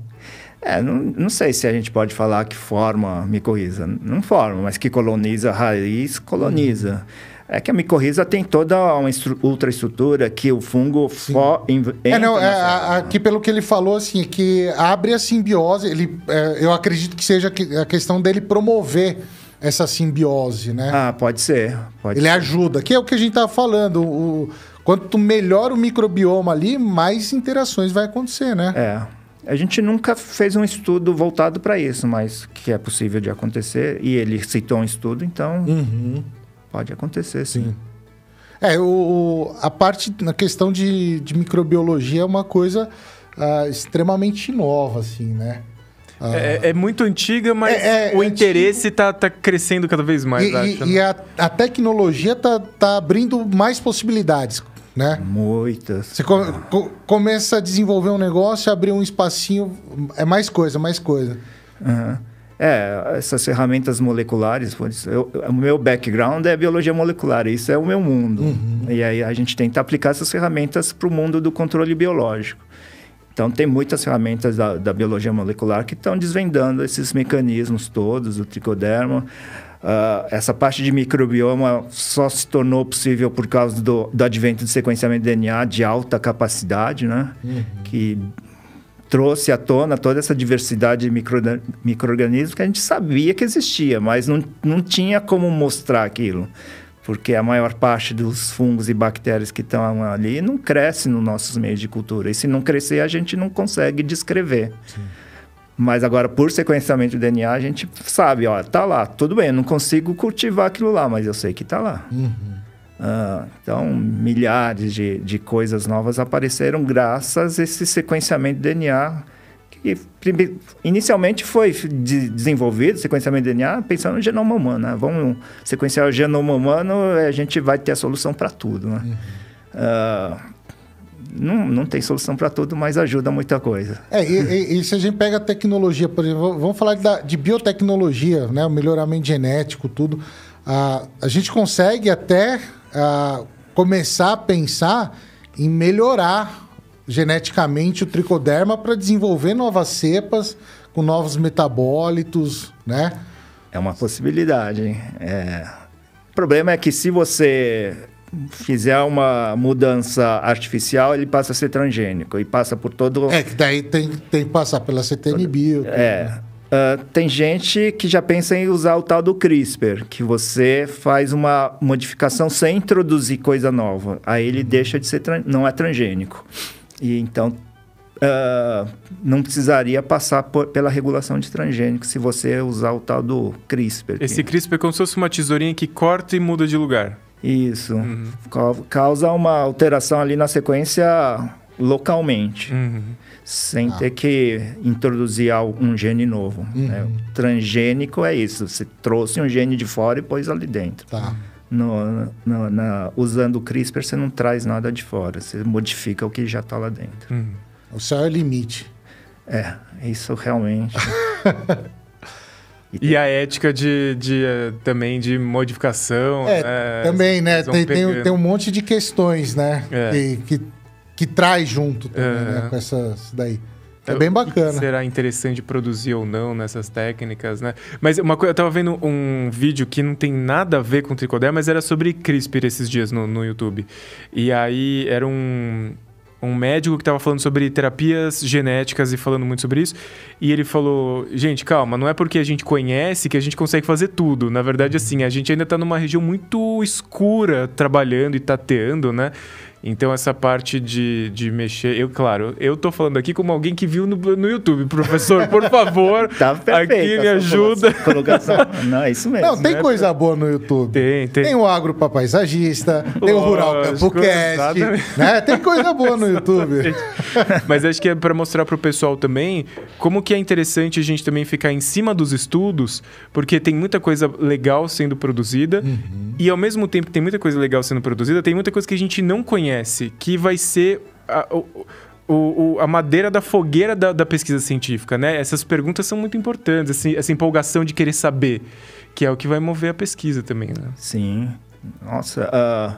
É, não, não sei se a gente pode falar que forma micorriza. Não forma, mas que coloniza a raiz, coloniza. É que a micorriza tem toda uma estru- ultraestrutura que o fungo É, não, é, a- aqui pelo que ele falou, assim, que abre a simbiose. Ele, é, eu acredito que seja a questão dele promover essa simbiose, né? Ah, pode ser. Pode ele ser. ajuda, que é o que a gente tava falando. O, quanto melhor o microbioma ali, mais interações vai acontecer, né? É. A gente nunca fez um estudo voltado para isso, mas que é possível de acontecer. E ele citou um estudo, então Uhum. pode acontecer, sim. É, o, a parte na questão de, de microbiologia é uma coisa ah, extremamente nova, assim, né? Ah, É, é muito antiga, mas É, é, o é interesse tá, tá crescendo cada vez mais, e, acho. e- né? e a, a tecnologia tá, tá abrindo mais possibilidades, né? Muitas. Você co- co- começa a desenvolver um negócio, abrir um espacinho, é mais coisa, mais coisa. Aham. É, essas ferramentas moleculares, eu- o meu background é biologia molecular, isso é o meu mundo. E aí a gente tenta aplicar essas ferramentas para o mundo do controle biológico. Então, tem muitas ferramentas da, da biologia molecular que estão desvendando esses mecanismos todos, o tricoderma. Ah, essa parte de microbioma só se tornou possível por causa do, do advento de sequenciamento de DNA de alta capacidade, né? Que trouxe à tona toda essa diversidade de micro, micro-organismos que a gente sabia que existia, mas não, não tinha como mostrar aquilo. Porque a maior parte dos fungos e bactérias que estão ali não cresce nos nossos meios de cultura. E se não crescer, a gente não consegue descrever. Mas agora, por sequenciamento de DNA, a gente sabe, ó, tá lá, tudo bem, eu não consigo cultivar aquilo lá, mas eu sei que tá lá. Ah, então, milhares de, de coisas novas apareceram graças a esse sequenciamento de DNA que inicialmente foi de- desenvolvido, sequenciamento de DNA, pensando no genoma humano. Né? Vamos sequenciar o genoma humano, a gente vai ter a solução para tudo. Né? Ah, não, não tem solução para tudo, mas ajuda muita coisa. É, e, e- e se a gente pega a tecnologia, por exemplo, vamos falar da- de biotecnologia, né? O melhoramento genético, tudo. Ah, a gente consegue até ah, começar a pensar em melhorar geneticamente o tricoderma para desenvolver novas cepas com novos metabólitos, né? É uma possibilidade. É... O problema é que se você fizer uma mudança artificial, ele passa a ser transgênico e passa por todo. É, que daí tem, tem que passar pela CTN Bio. É. Ah, tem gente que já pensa em usar o tal do CRISPR, que você faz uma modificação sem introduzir coisa nova. Aí ele deixa de ser tran- não é transgênico. E então ah, não precisaria passar por- pela regulação de transgênico se você usar o tal do CRISPR. que- Esse CRISPR é como se fosse uma tesourinha que corta e muda de lugar. Isso. Ca- Causa uma alteração ali na sequência localmente, Uhum. sem ter que introduzir um gene novo. né? O transgênico é isso. Você trouxe um gene de fora e pôs ali dentro. Tá. No- no- na- usando o CRISPR, você não traz nada de fora. Você modifica o que já está lá dentro. Uhum. O céu é o limite. É, isso realmente. E a ética de, de, eh, também de modificação. É, né? também, né? Tem, tem, tem um monte de questões, né? É. Que, que, que traz junto também, É. né? Com essas daí. É bem bacana. será interessante produzir ou não nessas técnicas, né? Mas uma coisa, eu tava vendo um vídeo que não tem nada a ver com tricoderma, mas era sobre CRISPR esses dias no, no YouTube. E aí era um, um médico que estava falando sobre terapias genéticas e falando muito sobre isso. E ele falou: gente, calma, não é porque a gente conhece que a gente consegue fazer tudo. Na verdade, assim, a gente ainda está numa região muito escura trabalhando e tateando, né? Então, essa parte de, de mexer. Eu, claro, eu tô falando aqui como alguém que viu no, no YouTube. Professor, por favor, Tá perfeito. aqui me ajuda. Colocação. Não, é isso mesmo. Não, tem né? coisa boa no YouTube. Tem, tem. Tem o Agro pra Paisagista, tem o Rural CampoCast, né? Tem coisa boa no YouTube. Mas acho que é para mostrar para o pessoal também como que é interessante a gente também ficar em cima dos estudos, porque tem muita coisa legal sendo produzida e ao mesmo tempo que tem muita coisa legal sendo produzida, tem muita coisa que a gente não conhece, que vai ser a, o- o- a madeira da fogueira da, da pesquisa científica, né? Essas perguntas são muito importantes, assim, essa empolgação de querer saber, que é o que vai mover a pesquisa também, né? Sim. Nossa, ah,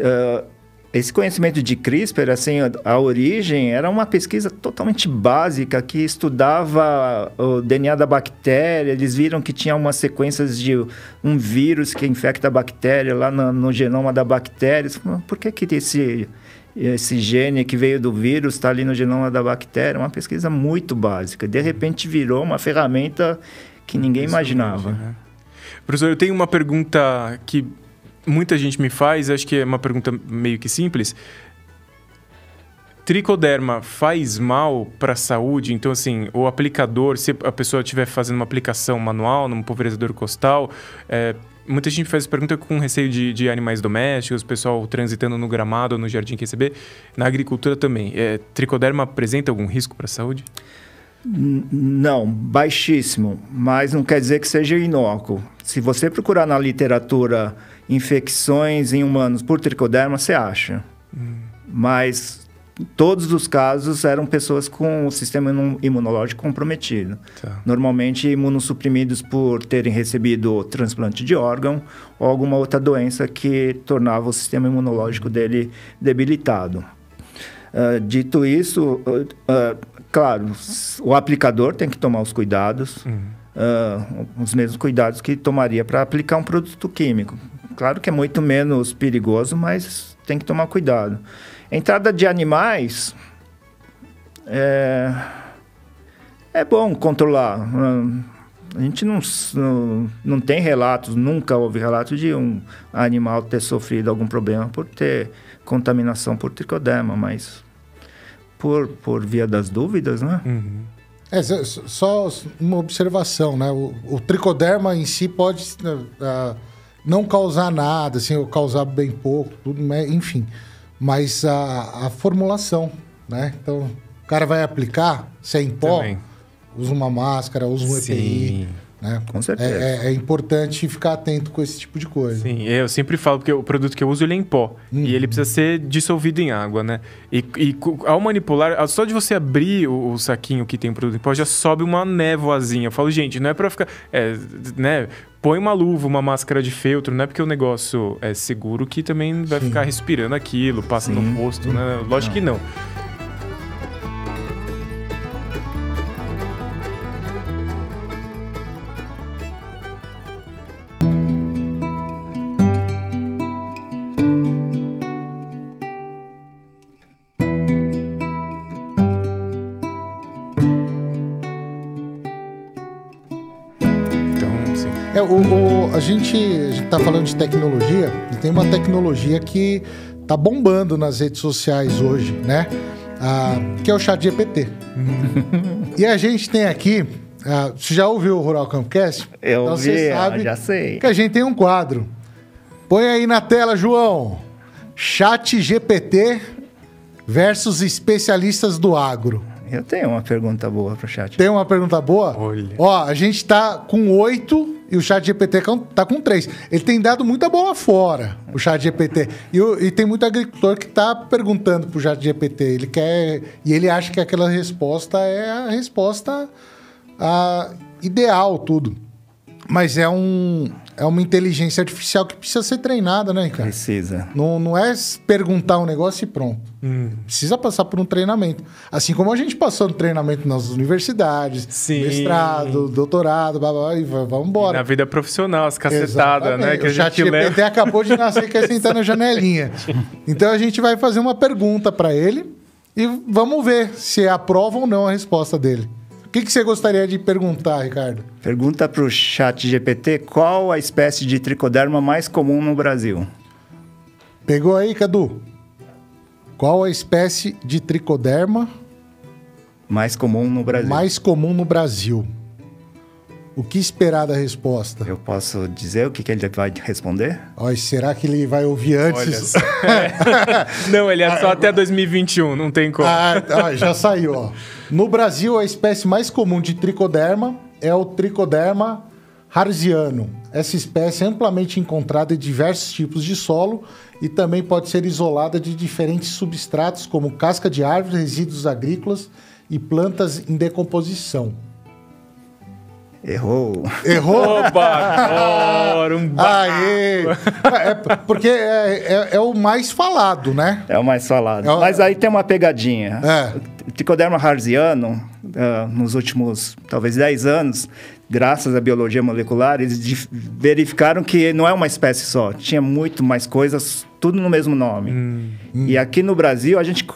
ah, esse conhecimento de CRISPR, assim, a, origem era uma pesquisa totalmente básica que estudava o DNA da bactéria. Eles viram que tinha umas sequências de um vírus que infecta a bactéria lá no, no genoma da bactéria. Por que, que esse, esse gene que veio do vírus está ali no genoma da bactéria? Uma pesquisa muito básica. De repente virou uma ferramenta que ninguém imaginava. né? Professor, eu tenho uma pergunta que muita gente me faz, acho que é uma pergunta meio que simples. Tricoderma faz mal para a saúde? Então, assim, o aplicador, se a pessoa estiver fazendo uma aplicação manual num pulverizador costal, é, muita gente faz pergunta com receio de, de animais domésticos, pessoal transitando no gramado ou no jardim QCB. Na agricultura também. É, tricoderma apresenta algum risco para a saúde? Não, baixíssimo, mas não quer dizer que seja inócuo. Se você procurar na literatura infecções em humanos por tricoderma, você acha. Mas todos os casos eram pessoas com o sistema imu- imunológico comprometido. Tá. Normalmente imunossuprimidos por terem recebido transplante de órgão ou alguma outra doença que tornava o sistema imunológico dele debilitado. Ah, dito isso, ah, claro, s- o aplicador tem que tomar os cuidados, ah, os mesmos cuidados que tomaria para aplicar um produto químico. Claro que é muito menos perigoso, mas tem que tomar cuidado. Entrada de animais é, é bom controlar. A gente não, não, não tem relatos, nunca houve relato de um animal ter sofrido algum problema por ter contaminação por tricoderma, mas por, por via das dúvidas, né? Uhum. É, só uma observação, né? O, o tricoderma em si pode ah, não causar nada, assim, ou causar bem pouco, tudo, né? enfim. Mas a, a formulação, né? Então, o cara vai aplicar, se é em pó, Também. usa uma máscara, usa um EPI, né? Com certeza. É, é- é importante ficar atento com esse tipo de coisa. Sim, eu sempre falo porque o produto que eu uso ele é em pó e ele precisa ser dissolvido em água, né? E, e ao manipular, só de você abrir o, o saquinho que tem o produto em pó já sobe uma névoazinha. Eu falo, gente, não é pra ficar, é, né? Põe uma luva, uma máscara de feltro, não é porque o negócio é seguro que também vai Sim. ficar respirando aquilo, passa no Sim. rosto, né? Lógico que não. É, o, o- a, gente, a gente tá falando de tecnologia e tem uma tecnologia que tá bombando nas redes sociais hoje, né? Ah, que é o chat GPT. e a gente tem aqui... ah, você já ouviu o Rural Campcast? Eu Então vi, você ah, sabe já sei. que a gente tem um quadro. Põe aí na tela, João. Chat GPT versus especialistas do agro. Eu tenho uma pergunta boa pro chat. Tem uma pergunta boa? Olha. Ó, a gente tá com oito e o chat GPT tá com três. Ele tem dado muita bola fora, o chat GPT. E, e tem muito agricultor que tá perguntando pro chat GPT. Ele quer... E ele acha que aquela resposta é a resposta ah, ideal, tudo. Mas é um... é uma inteligência artificial que precisa ser treinada, né, cara? Precisa. Não, não é perguntar um negócio e pronto. Precisa passar por um treinamento. Assim como a gente passou no treinamento nas universidades, Sim. mestrado, doutorado, blá, blá, blá, e va- vamos embora. Na vida profissional, as cacetadas, né? Que a o chat GPT acabou de nascer e quer sentar na janelinha. Então a gente vai fazer uma pergunta para ele e vamos ver se aprova ou não a resposta dele. O que, que você gostaria de perguntar, Ricardo? Pergunta para o chat GPT qual a espécie de tricoderma mais comum no Brasil? Pegou aí, Cadu? Qual a espécie de tricoderma Mais comum no Brasil. mais comum no Brasil? O que esperar da resposta? Eu posso dizer o que, que ele vai responder? Ó, será que ele vai ouvir Olha antes? só. É. Não, ele é só até 2021, não tem como. Ah, ah, já saiu, ó. No Brasil, a espécie mais comum de tricoderma é o tricoderma harziano. Essa espécie é amplamente encontrada em diversos tipos de solo e também pode ser isolada de diferentes substratos, como casca de árvores, resíduos agrícolas e plantas em decomposição. Errou. Errou? Opa, agora um. Aê! É, porque é, é- é o mais falado, né? É o mais falado. É o- Mas aí tem uma pegadinha. É. O tricoderma harziano, ah, nos últimos talvez 10 anos, graças à biologia molecular, eles verificaram que não é uma espécie só. Tinha muito mais coisas, tudo no mesmo nome. E aqui no Brasil, a gente...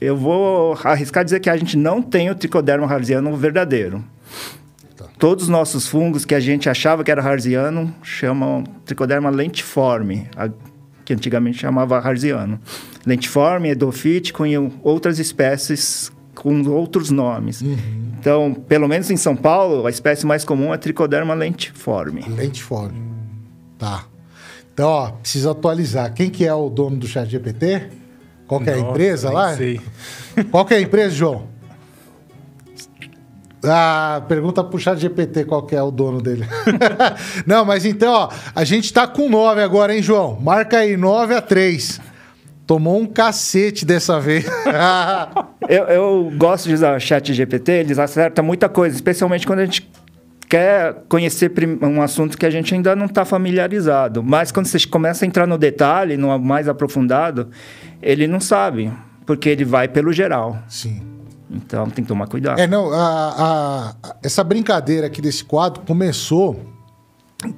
Eu vou arriscar dizer que a gente não tem o tricoderma harziano verdadeiro. Todos os nossos fungos que a gente achava que era harziano chamam tricoderma lentiforme, a- que antigamente chamava harziano. Lentiforme, edofítico e outras espécies com outros nomes. Então, pelo menos em São Paulo, a espécie mais comum é tricoderma lentiforme. Lentiforme. Tá. Então, ó, precisa atualizar. Quem que é o dono do chat GPT? Qual que é a Nossa, empresa lá? Sei. Qual que é a empresa, João? Ah, pergunta pro chat GPT qual que é o dono dele. Não, mas então, ó, a gente tá com 9 agora, hein, João? Marca aí, 9 a 3. Tomou um cacete dessa vez. Eu, eu gosto de usar o chat GPT, eles acertam muita coisa, especialmente quando a gente quer conhecer um assunto que a gente ainda não está familiarizado. Mas quando você começa a entrar no detalhe, no mais aprofundado, ele não sabe, porque ele vai pelo geral. Sim. Então tem que tomar cuidado. É, não, a- a- essa brincadeira aqui desse quadro começou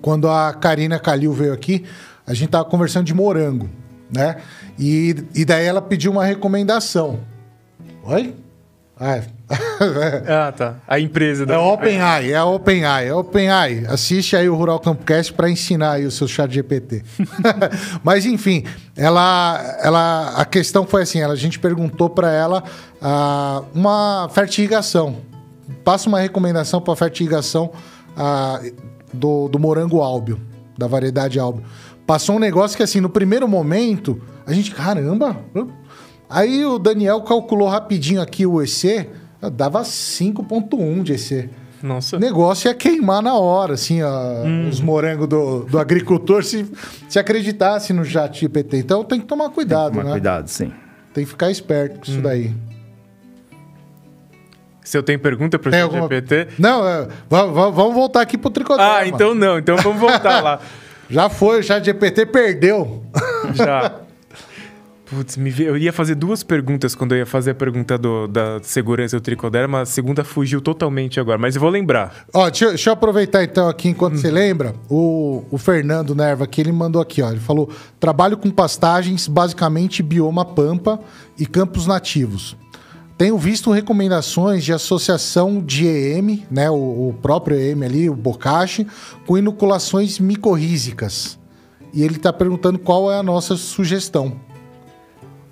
quando a Karina Calil veio aqui, a gente tava conversando de morango, né? E, e daí ela pediu uma recomendação. Oi? Ah, é. Ah, tá. A empresa É da. a OpenAI, é OpenAI, é OpenAI. Assiste aí o Rural Campcast para ensinar aí o seu chat GPT. Mas enfim, ela, ela, a questão foi assim, ela, a gente perguntou para ela ah, uma fertirrigação. Passa uma recomendação para fertirrigação ah, do, do morango álbio, da variedade álbio. Passou um negócio que assim, no primeiro momento, a gente, caramba, Aí o Daniel calculou rapidinho aqui o EC, dava 5.1 de EC. Nossa. O negócio ia queimar na hora, assim, ó, os morangos do, do agricultor se, se acreditasse no chat GPT. Então tem que tomar cuidado, Tomar né? cuidado, sim. Tem que ficar esperto com isso daí. Se eu tenho pergunta pro Tem chat alguma- GPT. Não, é, va- va- vamos voltar aqui pro tricoderma. Ah, então não. Então vamos voltar lá. Já foi, o chat GPT perdeu. Já. Putz, me ve- eu ia fazer duas perguntas quando eu ia fazer a pergunta do- da segurança do tricoderma. A segunda fugiu totalmente agora, mas eu vou lembrar. Ó, deixa, deixa eu aproveitar então aqui enquanto você lembra. O, o Fernando Nerva aqui, ele mandou aqui, ó. Ele falou: trabalho com pastagens, basicamente bioma pampa e campos nativos. Tenho visto recomendações de associação de EM, né? O, o próprio EM ali, o bocache, com inoculações micorrízicas. E ele está perguntando qual é a nossa sugestão.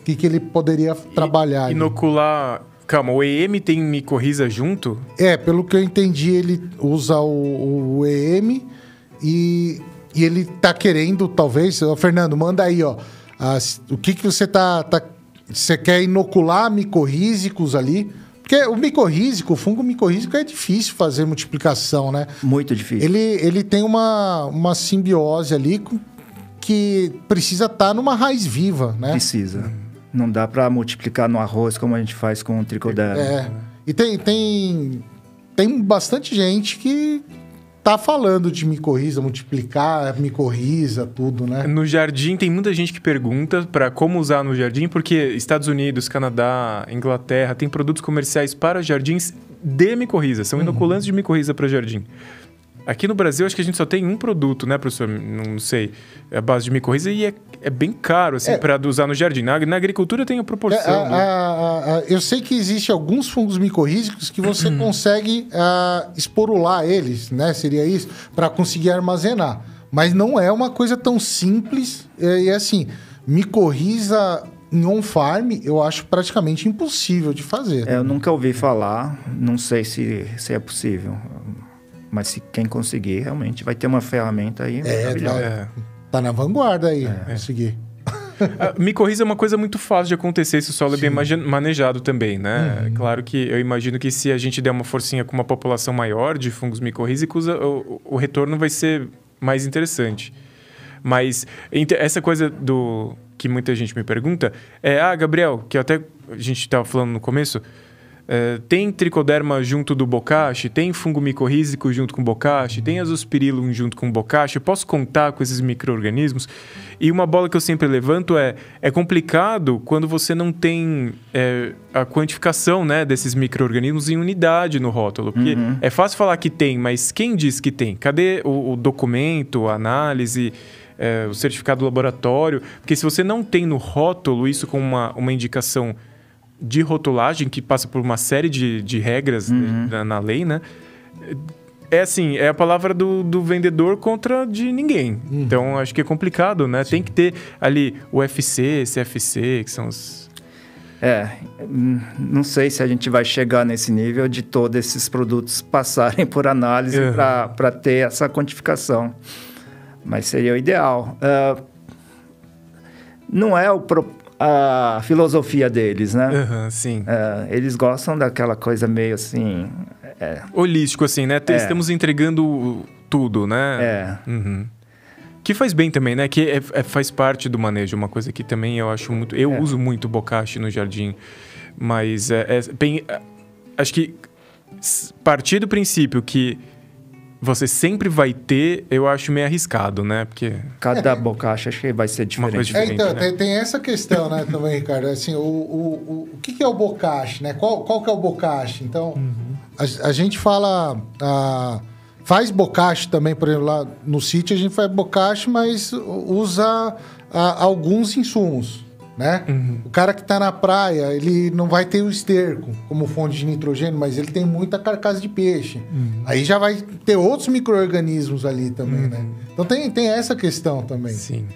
Que, que ele poderia trabalhar. ali. Inocular. Calma, o EM tem micorriza junto? É, pelo que eu entendi, ele usa o, o EM e, e ele tá querendo, talvez. Ô, Fernando, manda aí, ó. as- o que, que você tá, tá. Você quer inocular micorrízicos ali? Porque o micorrízico, o fungo micorrízico é difícil fazer multiplicação, né? Muito difícil. Ele, ele tem uma, uma simbiose ali que precisa estar numa raiz viva, né? Precisa. Não dá para multiplicar no arroz como a gente faz com o tricoderma. É. E tem, tem, tem bastante gente que tá falando de micorriza, multiplicar micorriza, tudo, né? No jardim tem muita gente que pergunta para como usar no jardim, porque Estados Unidos, Canadá, Inglaterra tem produtos comerciais para jardins de micorriza, são inoculantes de micorriza para jardim. Aqui no Brasil, acho que a gente só tem um produto, né, professor? Não sei. É a base de micorriza e é, é bem caro, assim, É. para usar no jardim. Na, na agricultura tem a É, proporção. a- né? a- a- a- eu sei que existe alguns fungos micorrízicos que você consegue ah, esporular eles, né? Seria isso, para conseguir armazenar. Mas não é uma coisa tão simples. É, E assim, micorriza em on-farm, eu acho praticamente impossível de fazer. É, eu nunca ouvi falar, não sei se, se é possível. Mas se quem conseguir, realmente vai ter uma ferramenta aí É, maravilhosa. É. Tá na vanguarda aí, conseguir. A micorriza é uma coisa muito fácil de acontecer se o solo é bem manejado também, né? Claro que eu imagino que se a gente der uma forcinha com uma população maior de fungos micorrízicos, o, o retorno vai ser mais interessante. Mas essa coisa do que muita gente me pergunta é, ah, Gabriel, que até a gente estava falando no começo, é, tem tricoderma junto do bocache, tem fungo micorrízico junto com bocache, tem azospirillum junto com bocache, eu posso contar com esses micro-organismos? E uma bola que eu sempre levanto é, é complicado quando você não tem é, a quantificação né, desses micro-organismos em unidade no rótulo, porque é fácil falar que tem, mas quem diz que tem? Cadê o, o documento, a análise, é, o certificado do laboratório? Porque se você não tem no rótulo isso com uma, uma indicação de rotulagem que passa por uma série de, de regras né, na, na lei, né? É assim, é a palavra do, do vendedor contra de ninguém. Então, acho que é complicado, né? Tem que ter ali o UFC, CFC, que são os... É, não sei se a gente vai chegar nesse nível de todos esses produtos passarem por análise Uhum. para ter essa quantificação. Mas seria o ideal. Ah, não é o pro- a filosofia deles, né? Aham, sim. Ah, eles gostam daquela coisa meio assim. É, Holístico, assim, né? É. Estamos entregando tudo, né? é, Uhum. Que faz bem também, né? Que é- é- faz parte do manejo. Uma coisa que também eu acho muito. Eu É. uso muito bocache no jardim. Mas é, é bem. é, acho que partir do princípio que você sempre vai ter, eu acho meio arriscado, né? Porque. cada bocacha acho que vai ser Uma coisa diferente. É, diferente, então, né? tem, tem essa questão, né, também, Ricardo. Assim, o, o, o, o que, que é o bocache, né? Qual, qual que é o bocache? Então, a, a gente fala... ah, faz bocache também, por exemplo, lá no sítio a gente faz bocache, mas usa ah, alguns insumos, né? O cara que tá na praia, ele não vai ter o esterco como fonte de nitrogênio, mas ele tem muita carcaça de peixe. Aí já vai ter outros micro-organismos ali também, né? Então tem, tem essa questão também. Sim.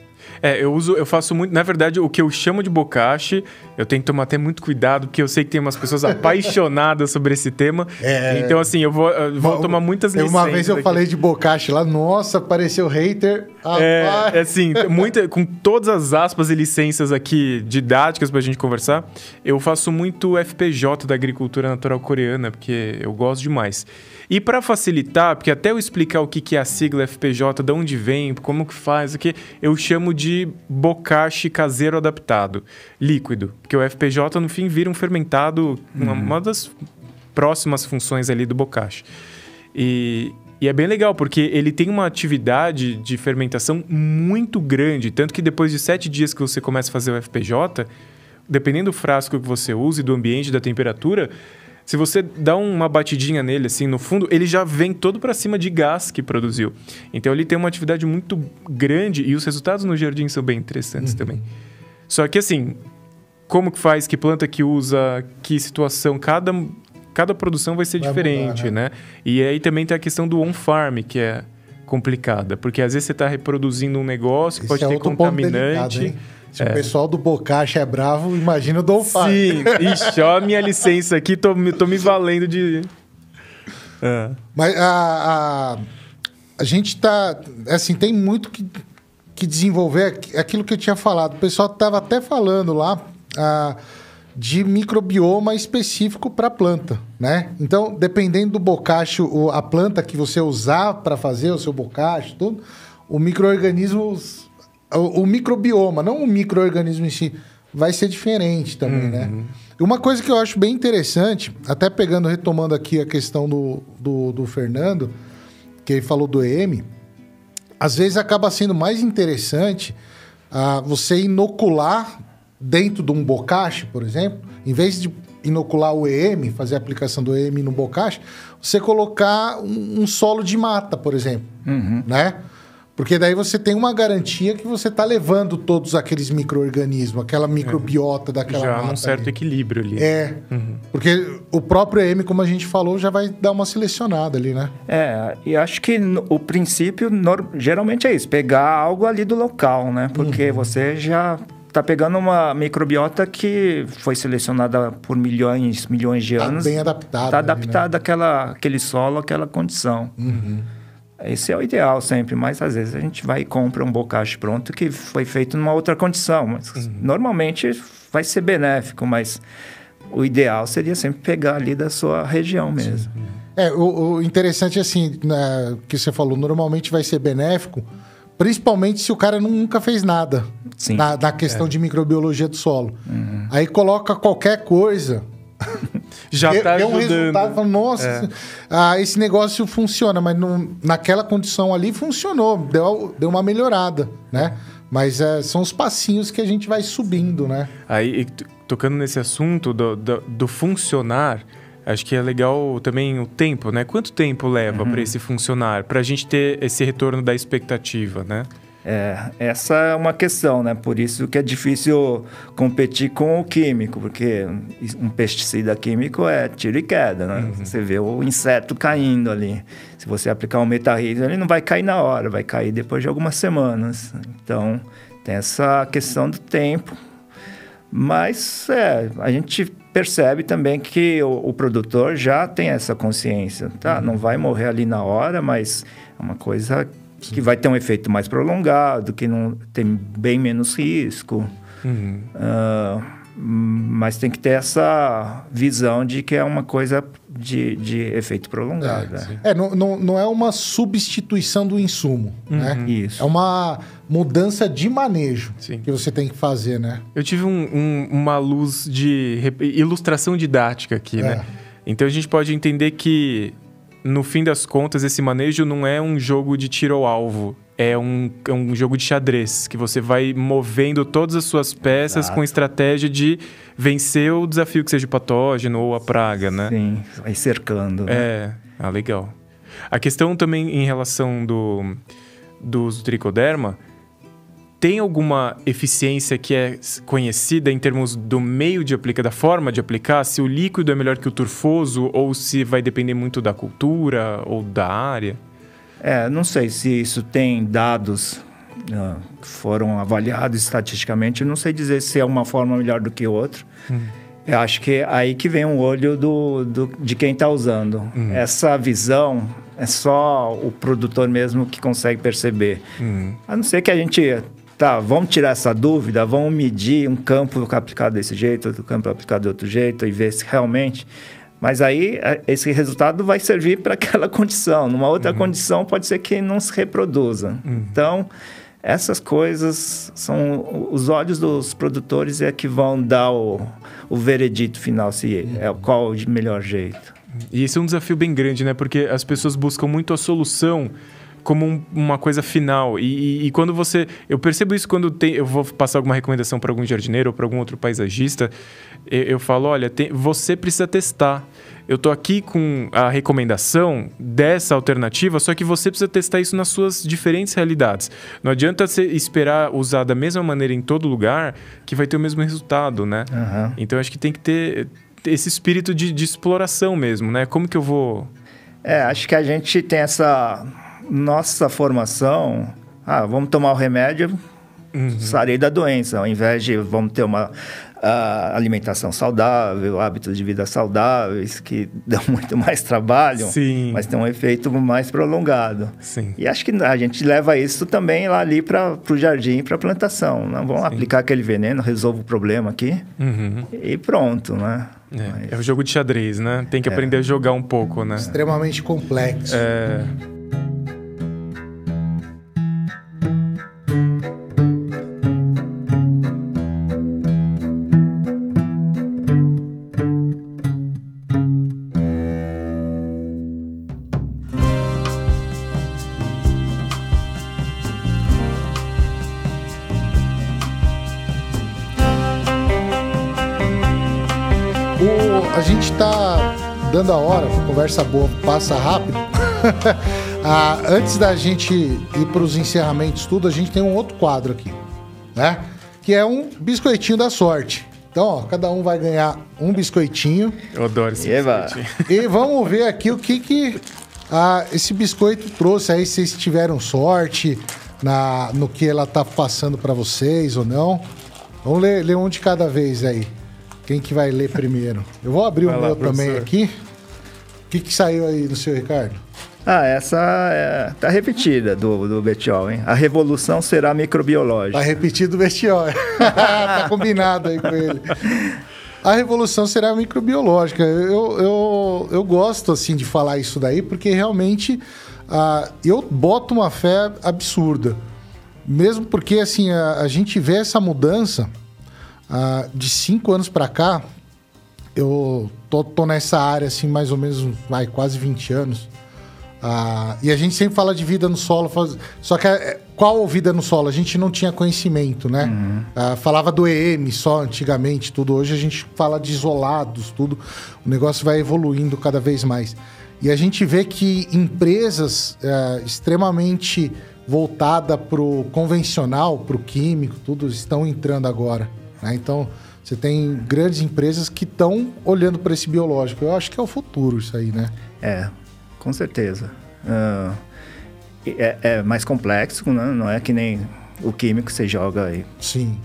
É, eu uso, eu faço muito. Na verdade, o que eu chamo de bocache, eu tenho que tomar até muito cuidado, porque eu sei que tem umas pessoas apaixonadas sobre esse tema. É. Então, assim, eu vou, eu vou Uma- tomar muitas Uma licenças. vez eu aqui. falei de bocache lá, nossa, apareceu hater. É, é assim, muita, com todas as aspas e licenças aqui didáticas pra gente conversar, eu faço muito FPJ da agricultura natural coreana, porque eu gosto demais. E para facilitar, porque até eu explicar o que que é a sigla FPJ, de onde vem, como que faz, o que eu chamo de bocache caseiro adaptado, líquido, porque o FPJ no fim vira um fermentado, uma, uma das próximas funções ali do bocache. E, e é bem legal, porque ele tem uma atividade de fermentação muito grande. Tanto que depois de sete dias que você começa a fazer o FPJ, dependendo do frasco que você use, do ambiente, da temperatura, se você dá uma batidinha nele, assim, no fundo, ele já vem todo para cima de gás que produziu. Então ele tem uma atividade muito grande e os resultados no jardim são bem interessantes também. Só que assim, como que faz, que planta que usa, que situação, cada, cada produção vai ser Vai diferente, mudar, né? E aí também tem a questão do on-farm, que é complicada, porque às vezes você está reproduzindo um negócio que Esse pode é ter contaminante. delicado? Se o pessoal do bocache é bravo, imagina o Dolfar. Sim, ixi, ó a minha licença aqui, tô, me- tô me valendo de. Ah. Mas a, a, a gente tá. Assim, tem muito que, que desenvolver aqu- aquilo que eu tinha falado. O pessoal estava até falando lá ah, de microbioma específico para planta, né? Então, dependendo do bocache, o- a planta que você usar para fazer o seu bocache, tudo, o microorganismo. O, o microbioma, não o microorganismo em si, vai ser diferente também, né? E Uma coisa que eu acho bem interessante, até pegando, retomando aqui a questão do, do, do Fernando, que ele falou do EM, às vezes acaba sendo mais interessante uh, você inocular dentro de um bocache, por exemplo, em vez de inocular o EM, fazer a aplicação do EM no bocache, você colocar um, um solo de mata, por exemplo, Uhum. né? Porque daí você tem uma garantia que você está levando todos aqueles micro-organismos, aquela microbiota daquela Já mata. num certo ali. equilíbrio ali. É, porque o próprio EM, como a gente falou, já vai dar uma selecionada ali, né? É, e acho que no- o princípio geralmente é isso, pegar algo ali do local, né? Porque Uhum. você já tá pegando uma microbiota que foi selecionada por milhões, milhões de Tá anos. bem adaptado. Está ali, né? adaptada àquela, àquele solo, àquela condição. Uhum. Esse é o ideal sempre, mas às vezes a gente vai e compra um bocache pronto que foi feito numa outra condição. Mas Uhum. normalmente vai ser benéfico, mas o ideal seria sempre pegar ali da sua região mesmo. É, o, o interessante assim, né, que você falou, normalmente vai ser benéfico, principalmente se o cara nunca fez nada Sim. na, na questão de microbiologia do solo. Aí coloca qualquer coisa. Já vê- tá vê um ajudando. resultado e fala, nossa, ah, esse negócio funciona, mas não- naquela condição ali funcionou, deu, deu uma melhorada, né? Mas é, são os passinhos que a gente vai subindo, né? Aí, tocando nesse assunto do, do, do funcionar, acho que é legal também o tempo, né? Quanto tempo leva para esse funcionar? Para a gente ter esse retorno da expectativa, né? É, essa é uma questão, né? Por isso que é difícil competir com o químico, porque um pesticida químico é tiro e queda, né? Você vê o inseto caindo ali. Se você aplicar um metarrídeo, ele não vai cair na hora, vai cair depois de algumas semanas. Então, tem essa questão do tempo. Mas é, a gente percebe também que o, o produtor já tem essa consciência, tá? Não vai morrer ali na hora, mas é uma coisa que vai ter um efeito mais prolongado, que não tem bem menos risco. Uhum. Ah, mas tem que ter essa visão de que é uma coisa de, de efeito prolongado. né? É, não, não, não é uma substituição do insumo, né? Isso. É uma mudança de manejo Sim. que você tem que fazer, né? Eu tive um- um- uma luz de ilustração didática aqui, É. né? Então a gente pode entender que, no fim das contas, esse manejo não é um jogo de tiro ao alvo. É um, é um jogo de xadrez, que você vai movendo todas as suas peças Exato. com estratégia de vencer o desafio que seja o patógeno ou a praga, né? Sim, vai cercando. né? É, ah, legal. A questão também em relação do, do uso do tricoderma, tem alguma eficiência que é conhecida em termos do meio de aplicar, da forma de aplicar? Se o líquido é melhor que o turfoso ou se vai depender muito da cultura ou da área? É, não sei se isso tem dados ah, que foram avaliados estatisticamente. Eu não sei dizer se é uma forma melhor do que outra. Eu acho que é aí que vem o olho do, do- de quem está usando. Essa visão é só o produtor mesmo que consegue perceber. Hum, A não ser que a gente. Tá, vamos tirar essa dúvida, vamos medir um campo aplicado desse jeito, outro campo aplicado de outro jeito e ver se realmente. Mas aí a- esse resultado vai servir para aquela condição. Numa outra condição pode ser que não se reproduza. Então, essas coisas são os olhos dos produtores é que vão dar o, o veredito final se é qual o melhor jeito. E esse é um desafio bem grande, né? Porque as pessoas buscam muito a solução como um- uma coisa final. E, e- e quando você. Eu percebo isso quando tem, eu vou passar alguma recomendação para algum jardineiro ou para algum outro paisagista. Eu, eu falo: olha, tem- você precisa testar. Eu tô aqui com a recomendação dessa alternativa, só que você precisa testar isso nas suas diferentes realidades. Não adianta você esperar usar da mesma maneira em todo lugar que vai ter o mesmo resultado, né? Aham. Então acho que tem que ter esse espírito de, de exploração mesmo, né? Como que eu vou. É, acho que a gente tem essa nossa formação. Ah, vamos tomar o remédio, sarei da doença, ao invés de vamos ter uma ah, alimentação saudável, hábitos de vida saudáveis que dão muito mais trabalho, Sim. mas tem um efeito mais prolongado. Sim. E acho que a gente leva isso também lá ali para o jardim, para a plantação. Não vamos aplicar aquele veneno, resolve o problema aqui Uhum. e pronto, né? É, é o jogo de xadrez, né? Tem que aprender a jogar um pouco, né? Extremamente complexo. É. conversa boa, passa rápido. ah, antes da gente ir para os encerramentos, tudo, a gente tem um outro quadro aqui, né? Que é um biscoitinho da sorte. Então, ó, cada um vai ganhar um biscoitinho. Eu adoro esse Eva. biscoitinho. E vamos ver aqui o que, que ah, esse biscoito trouxe aí, se vocês tiveram sorte na, no que ela tá passando para vocês ou não. Vamos ler, ler um de cada vez aí. Quem que vai ler primeiro? Eu vou abrir Vai o lá, meu também aqui. O que, que saiu aí no seu, Ricardo? Ah, essa é, tá repetida do, do Betiol, hein? A revolução será microbiológica. Tá repetido o vestiário. tá combinado aí com ele. A revolução será microbiológica. Eu, eu, eu gosto, assim, de falar isso daí, porque realmente ah, eu boto uma fé absurda. Mesmo porque, assim, a, a gente vê essa mudança ah, de cinco anos para cá. Eu tô, tô nessa área, assim, mais ou menos, vai, quase 20 anos. Ah, e a gente sempre fala de vida no solo, faz- só que é, qual vida no solo? A gente não tinha conhecimento, né? Ah, falava do EM só antigamente, tudo. Hoje a gente fala de isolados, tudo. O negócio vai evoluindo cada vez mais. E a gente vê que empresas ah, extremamente voltadas para o convencional, para o químico, tudo estão entrando agora. né? Então, você tem grandes empresas que estão olhando para esse biológico. Eu acho que é o futuro isso aí, né? É, com certeza. Ah, é, é mais complexo, né? não é que nem o químico que você joga aí. Sim.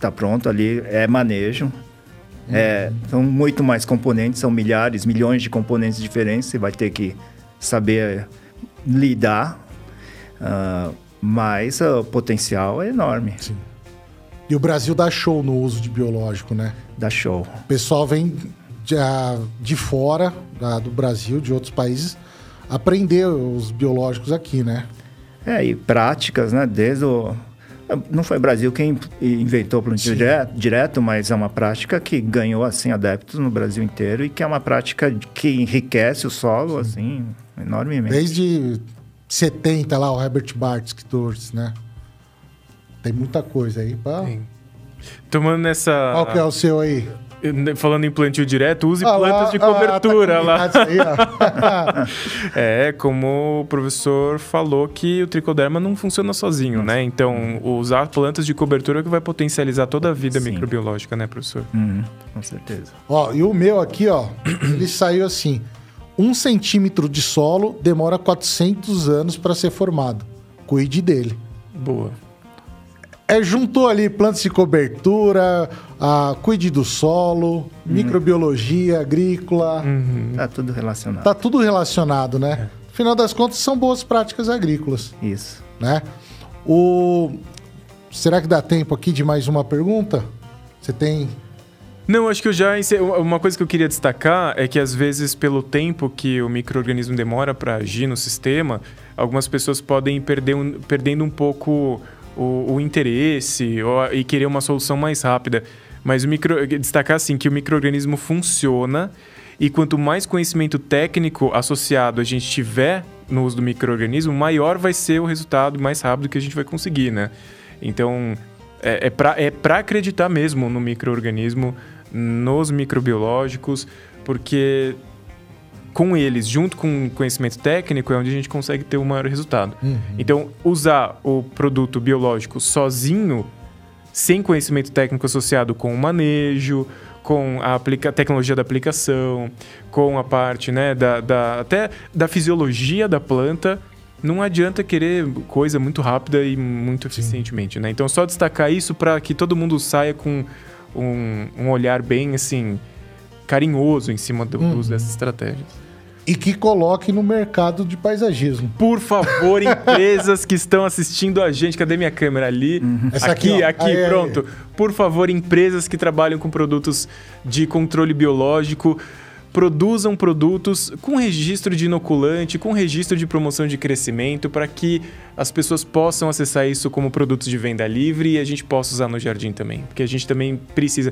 Tá pronto ali, é manejo. É, são muito mais componentes, são milhares, milhões de componentes diferentes. Você vai ter que saber lidar, ah, mas ah, o potencial é enorme. Sim. E o Brasil dá show no uso de biológico, né? Dá show. O pessoal vem de, ah, de fora da- do Brasil, de outros países, aprender os biológicos aqui, né? É, e práticas, né? Desde o. Não foi o Brasil quem inventou o plantio Sim. direto, direto, mas é uma prática que ganhou assim adeptos no Brasil inteiro e que é uma prática que enriquece o solo assim enormemente. Desde 70 lá, o Herbert Bartz que trouxe, né? Tem muita coisa aí pra... Sim. Tomando nessa. Qual que é o seu aí? Falando em plantio direto, use Ah lá, plantas de ah, tá cobertura lá. combinado isso aí. É, como o professor falou que o tricoderma não funciona sozinho, né? Então, usar plantas de cobertura que vai potencializar toda a vida Sim. microbiológica, né, professor? Uhum, com certeza. Ó, e o meu aqui, ó, ele saiu assim: um centímetro de solo demora 400 anos para ser formado. Cuide dele. Boa. É, juntou ali plantas de cobertura, a, cuide do solo, microbiologia, agrícola. Tá tudo relacionado. Tá tudo relacionado, né? Afinal das contas, são boas práticas agrícolas, Isso. né? O... Será que dá tempo aqui de mais uma pergunta? Você tem... Não, acho que eu já. encer- Uma coisa que eu queria destacar é que, às vezes, pelo tempo que o microorganismo demora para agir no sistema, algumas pessoas podem perder um, perdendo um pouco o, o interesse ou, e querer uma solução mais rápida. Mas micro, destacar assim que o microorganismo funciona e quanto mais conhecimento técnico associado a gente tiver no uso do microorganismo, maior vai ser o resultado mais rápido que a gente vai conseguir, né? Então, é, é para é acreditar mesmo no microorganismo, nos microbiológicos, porque com eles, junto com o conhecimento técnico, é onde a gente consegue ter o maior resultado. Então, usar o produto biológico sozinho, sem conhecimento técnico associado com o manejo, com a aplica tecnologia da aplicação, com a parte né, da, da- até da fisiologia da planta, não adianta querer coisa muito rápida e muito eficientemente. Né? Então, só destacar isso para que todo mundo saia com um, um olhar bem assim carinhoso em cima do uso dessas estratégias. E que coloque no mercado de paisagismo. Por favor, empresas que estão assistindo a gente, cadê minha câmera ali? Essa aqui, aqui, aqui, Aí, aí. pronto. Por favor, empresas que trabalham com produtos de controle biológico, produzam produtos com registro de inoculante, com registro de promoção de crescimento, para que as pessoas possam acessar isso como produtos de venda livre e a gente possa usar no jardim também, porque a gente também precisa.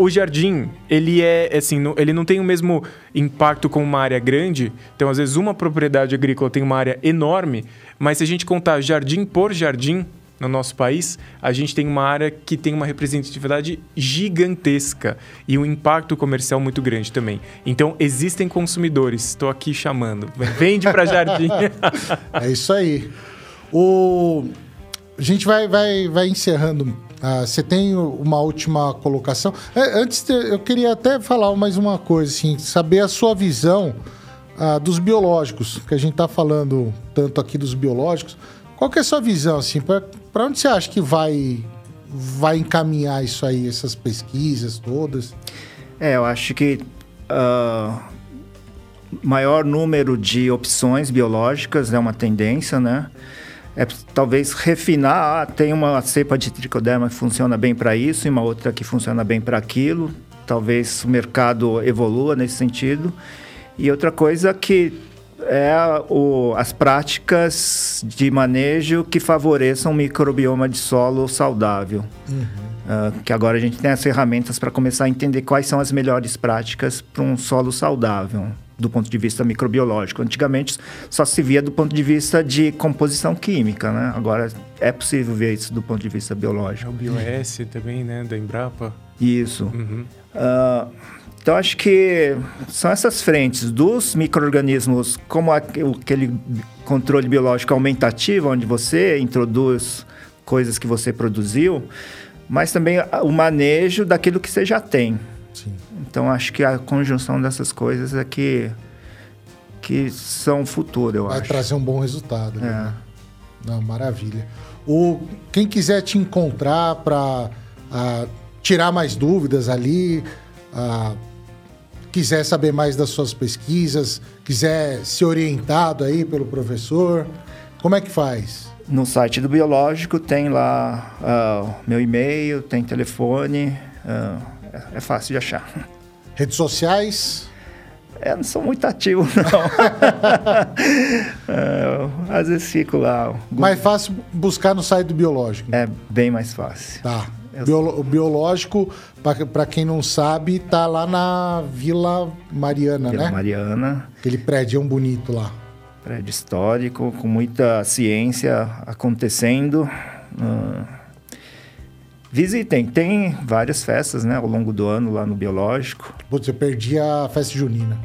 O jardim, ele é assim, ele não tem o mesmo impacto como uma área grande. Então, às vezes, uma propriedade agrícola tem uma área enorme, mas se a gente contar jardim por jardim, no nosso país, a gente tem uma área que tem uma representatividade gigantesca e um impacto comercial muito grande também. Então, existem consumidores, estou aqui chamando. Vende para Jardim. é isso aí. O... A gente vai, vai, vai encerrando. Ah, você tem uma última colocação? É, antes, eu queria até falar mais uma coisa, assim, saber a sua visão ah, dos biológicos, que a gente está falando tanto aqui dos biológicos. Qual que é a sua visão, assim, para onde você acha que vai, vai encaminhar isso aí, essas pesquisas todas? É, eu acho que uh, maior número de opções biológicas é uma tendência, né? É, talvez refinar, ah, tem uma cepa de tricoderma que funciona bem para isso e uma outra que funciona bem para aquilo. Talvez o mercado evolua nesse sentido. E outra coisa que é o, as práticas de manejo que favoreçam o microbioma de solo saudável. Uhum. Uh, que agora a gente tem as ferramentas para começar a entender quais são as melhores práticas para um solo saudável do ponto de vista microbiológico. Antigamente só se via do ponto de vista de composição química, né? Agora é possível ver isso do ponto de vista biológico. É o BioS também, né? Da Embrapa. Isso. Uhum. Uh, então, acho que são essas frentes dos micro-organismos, como aquele controle biológico aumentativo, onde você introduz coisas que você produziu, mas também o manejo daquilo que você já tem. Sim. Então, acho que a conjunção dessas coisas é que, que são o futuro, eu Vai acho. Vai trazer um bom resultado. É. Né? Não, maravilha. O, quem quiser te encontrar para tirar mais dúvidas ali, uh, quiser saber mais das suas pesquisas, quiser ser orientado aí pelo professor, como é que faz? No site do Biológico tem lá uh, meu e-mail, tem telefone, uh, é fácil de achar. Redes sociais? É, não sou muito ativo, não. uh, às vezes fico lá. Mais fácil buscar no site do Biológico. É bem mais fácil. Tá. O biológico, para quem não sabe, tá lá na Vila Mariana, Vila né? Mariana. Aquele prédio bonito lá. Prédio histórico, com muita ciência acontecendo. Uh, visitem, tem várias festas, né, ao longo do ano lá no Biológico. Putz, eu perdi a festa junina.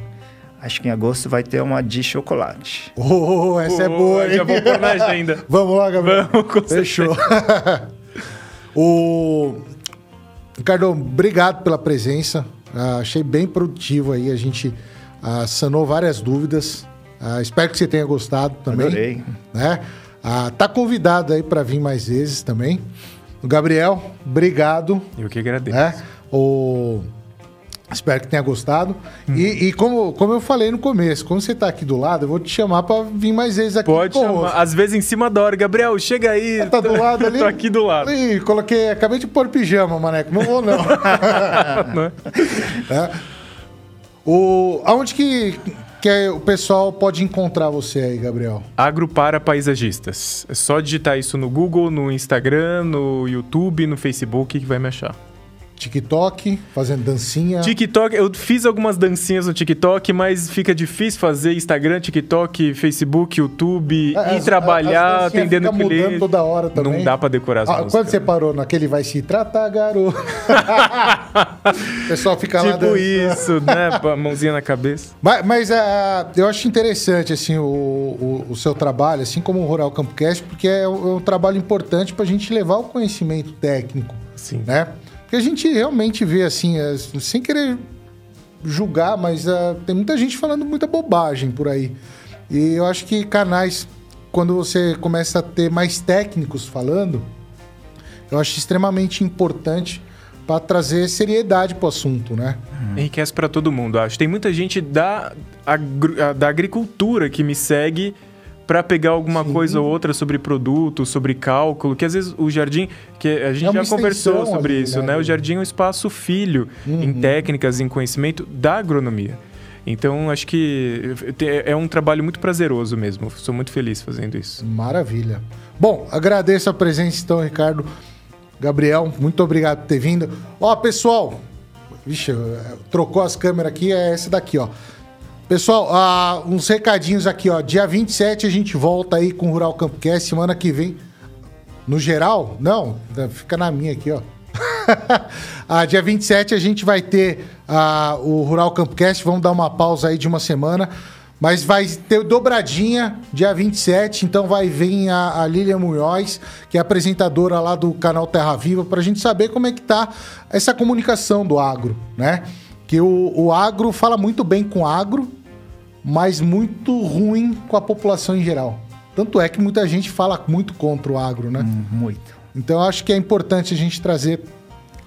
Acho que em agosto vai ter uma de chocolate. Oh, essa oh, é boa, hein? Já vou pôr na agenda. Vamos lá, Gabriel. Vamos, com Fechou. O Ricardo, obrigado pela presença. Uh, achei bem produtivo aí. A gente uh, sanou várias dúvidas. Uh, espero que você tenha gostado também. Adorei. Né? Uh, tá convidado aí para vir mais vezes também. Gabriel, obrigado. Eu que agradeço. Né? O Espero que tenha gostado. Hum. E, e, como, como eu falei no começo, como você está aqui do lado, eu vou te chamar para vir mais vezes aqui. Pode chamar. Às vezes em cima da hora. Gabriel, chega aí. Tá do lado ali? Tô aqui do lado. Ih, coloquei, acabei de pôr pijama, maneco. Não vou, não. não. É? é. O, aonde que, que o pessoal pode encontrar você aí, Gabriel? Agrupara Paisagistas. É só digitar isso no Google, no Instagram, no YouTube, no Facebook que vai me achar. TikTok, fazendo dancinha. TikTok, eu fiz algumas dancinhas no TikTok, mas fica difícil fazer Instagram, TikTok, Facebook, YouTube é, e trabalhar as atendendo fica cliente. mudando toda hora também. Não dá para decorar as ah, músicas. Quando você parou naquele vai se tratar, garoto. o pessoal fica tipo lá Tipo isso, né? Mãozinha na cabeça. Mas, mas uh, eu acho interessante assim o, o, o, seu trabalho, assim como o Rural Campcast, porque é um, é um trabalho importante para a gente levar o conhecimento técnico, Sim. né? Porque a gente realmente vê assim, é, sem querer julgar, mas uh, tem muita gente falando muita bobagem por aí. E eu acho que canais, quando você começa a ter mais técnicos falando, eu acho extremamente importante para trazer seriedade para o assunto, né? Enriquece para todo mundo, acho. Tem muita gente da, da agricultura que me segue para pegar alguma Sim. coisa ou outra sobre produto, sobre cálculo, que às vezes o jardim, que a gente é já conversou sobre ali, isso, né? né? O jardim é um espaço filho uhum. em técnicas, em conhecimento da agronomia. Então, acho que é um trabalho muito prazeroso mesmo. Sou muito feliz fazendo isso. Maravilha. Bom, agradeço a presença, então, Ricardo. Gabriel, muito obrigado por ter vindo. Ó, pessoal, vixe, trocou as câmeras aqui, é essa daqui, ó. Pessoal, uh, uns recadinhos aqui, ó. Dia 27 a gente volta aí com o Rural Campcast. Semana que vem. no geral, não, fica na minha aqui, ó. ah, dia 27 a gente vai ter ah, o Rural Campcast, vamos dar uma pausa aí de uma semana. Mas vai ter dobradinha dia 27, então vai vir a, a Lilian Munhoz, que é apresentadora lá do canal Terra Viva, para a gente saber como é que tá essa comunicação do agro, né? Que o, o agro fala muito bem com o agro, mas muito ruim com a população em geral. Tanto é que muita gente fala muito contra o agro, né? Hum, muito. Então eu acho que é importante a gente trazer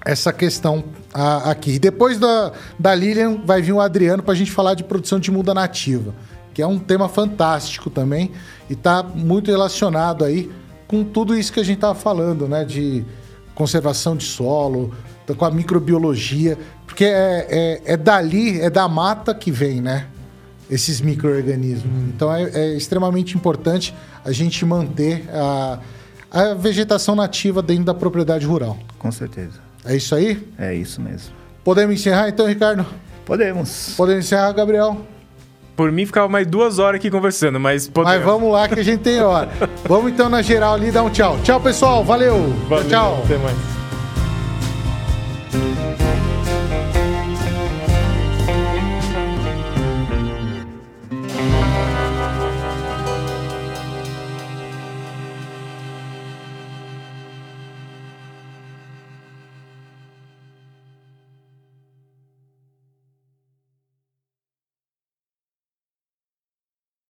essa questão a, aqui. E depois da, da Lilian vai vir o Adriano para a gente falar de produção de muda nativa, que é um tema fantástico também e está muito relacionado aí com tudo isso que a gente estava falando, né? De conservação de solo, com a microbiologia, porque é, é, é dali, é da mata que vem, né? Esses micro-organismos. Então é, é, extremamente importante a gente manter a, a vegetação nativa dentro da propriedade rural. Com certeza. É isso aí? É isso mesmo. Podemos encerrar então, Ricardo? Podemos. Podemos encerrar, Gabriel? Por mim, ficava mais duas horas aqui conversando, mas podemos. Mas vamos lá que a gente tem hora. vamos então na geral ali dar um tchau. Tchau, pessoal. Valeu. Valeu tchau. Até mais.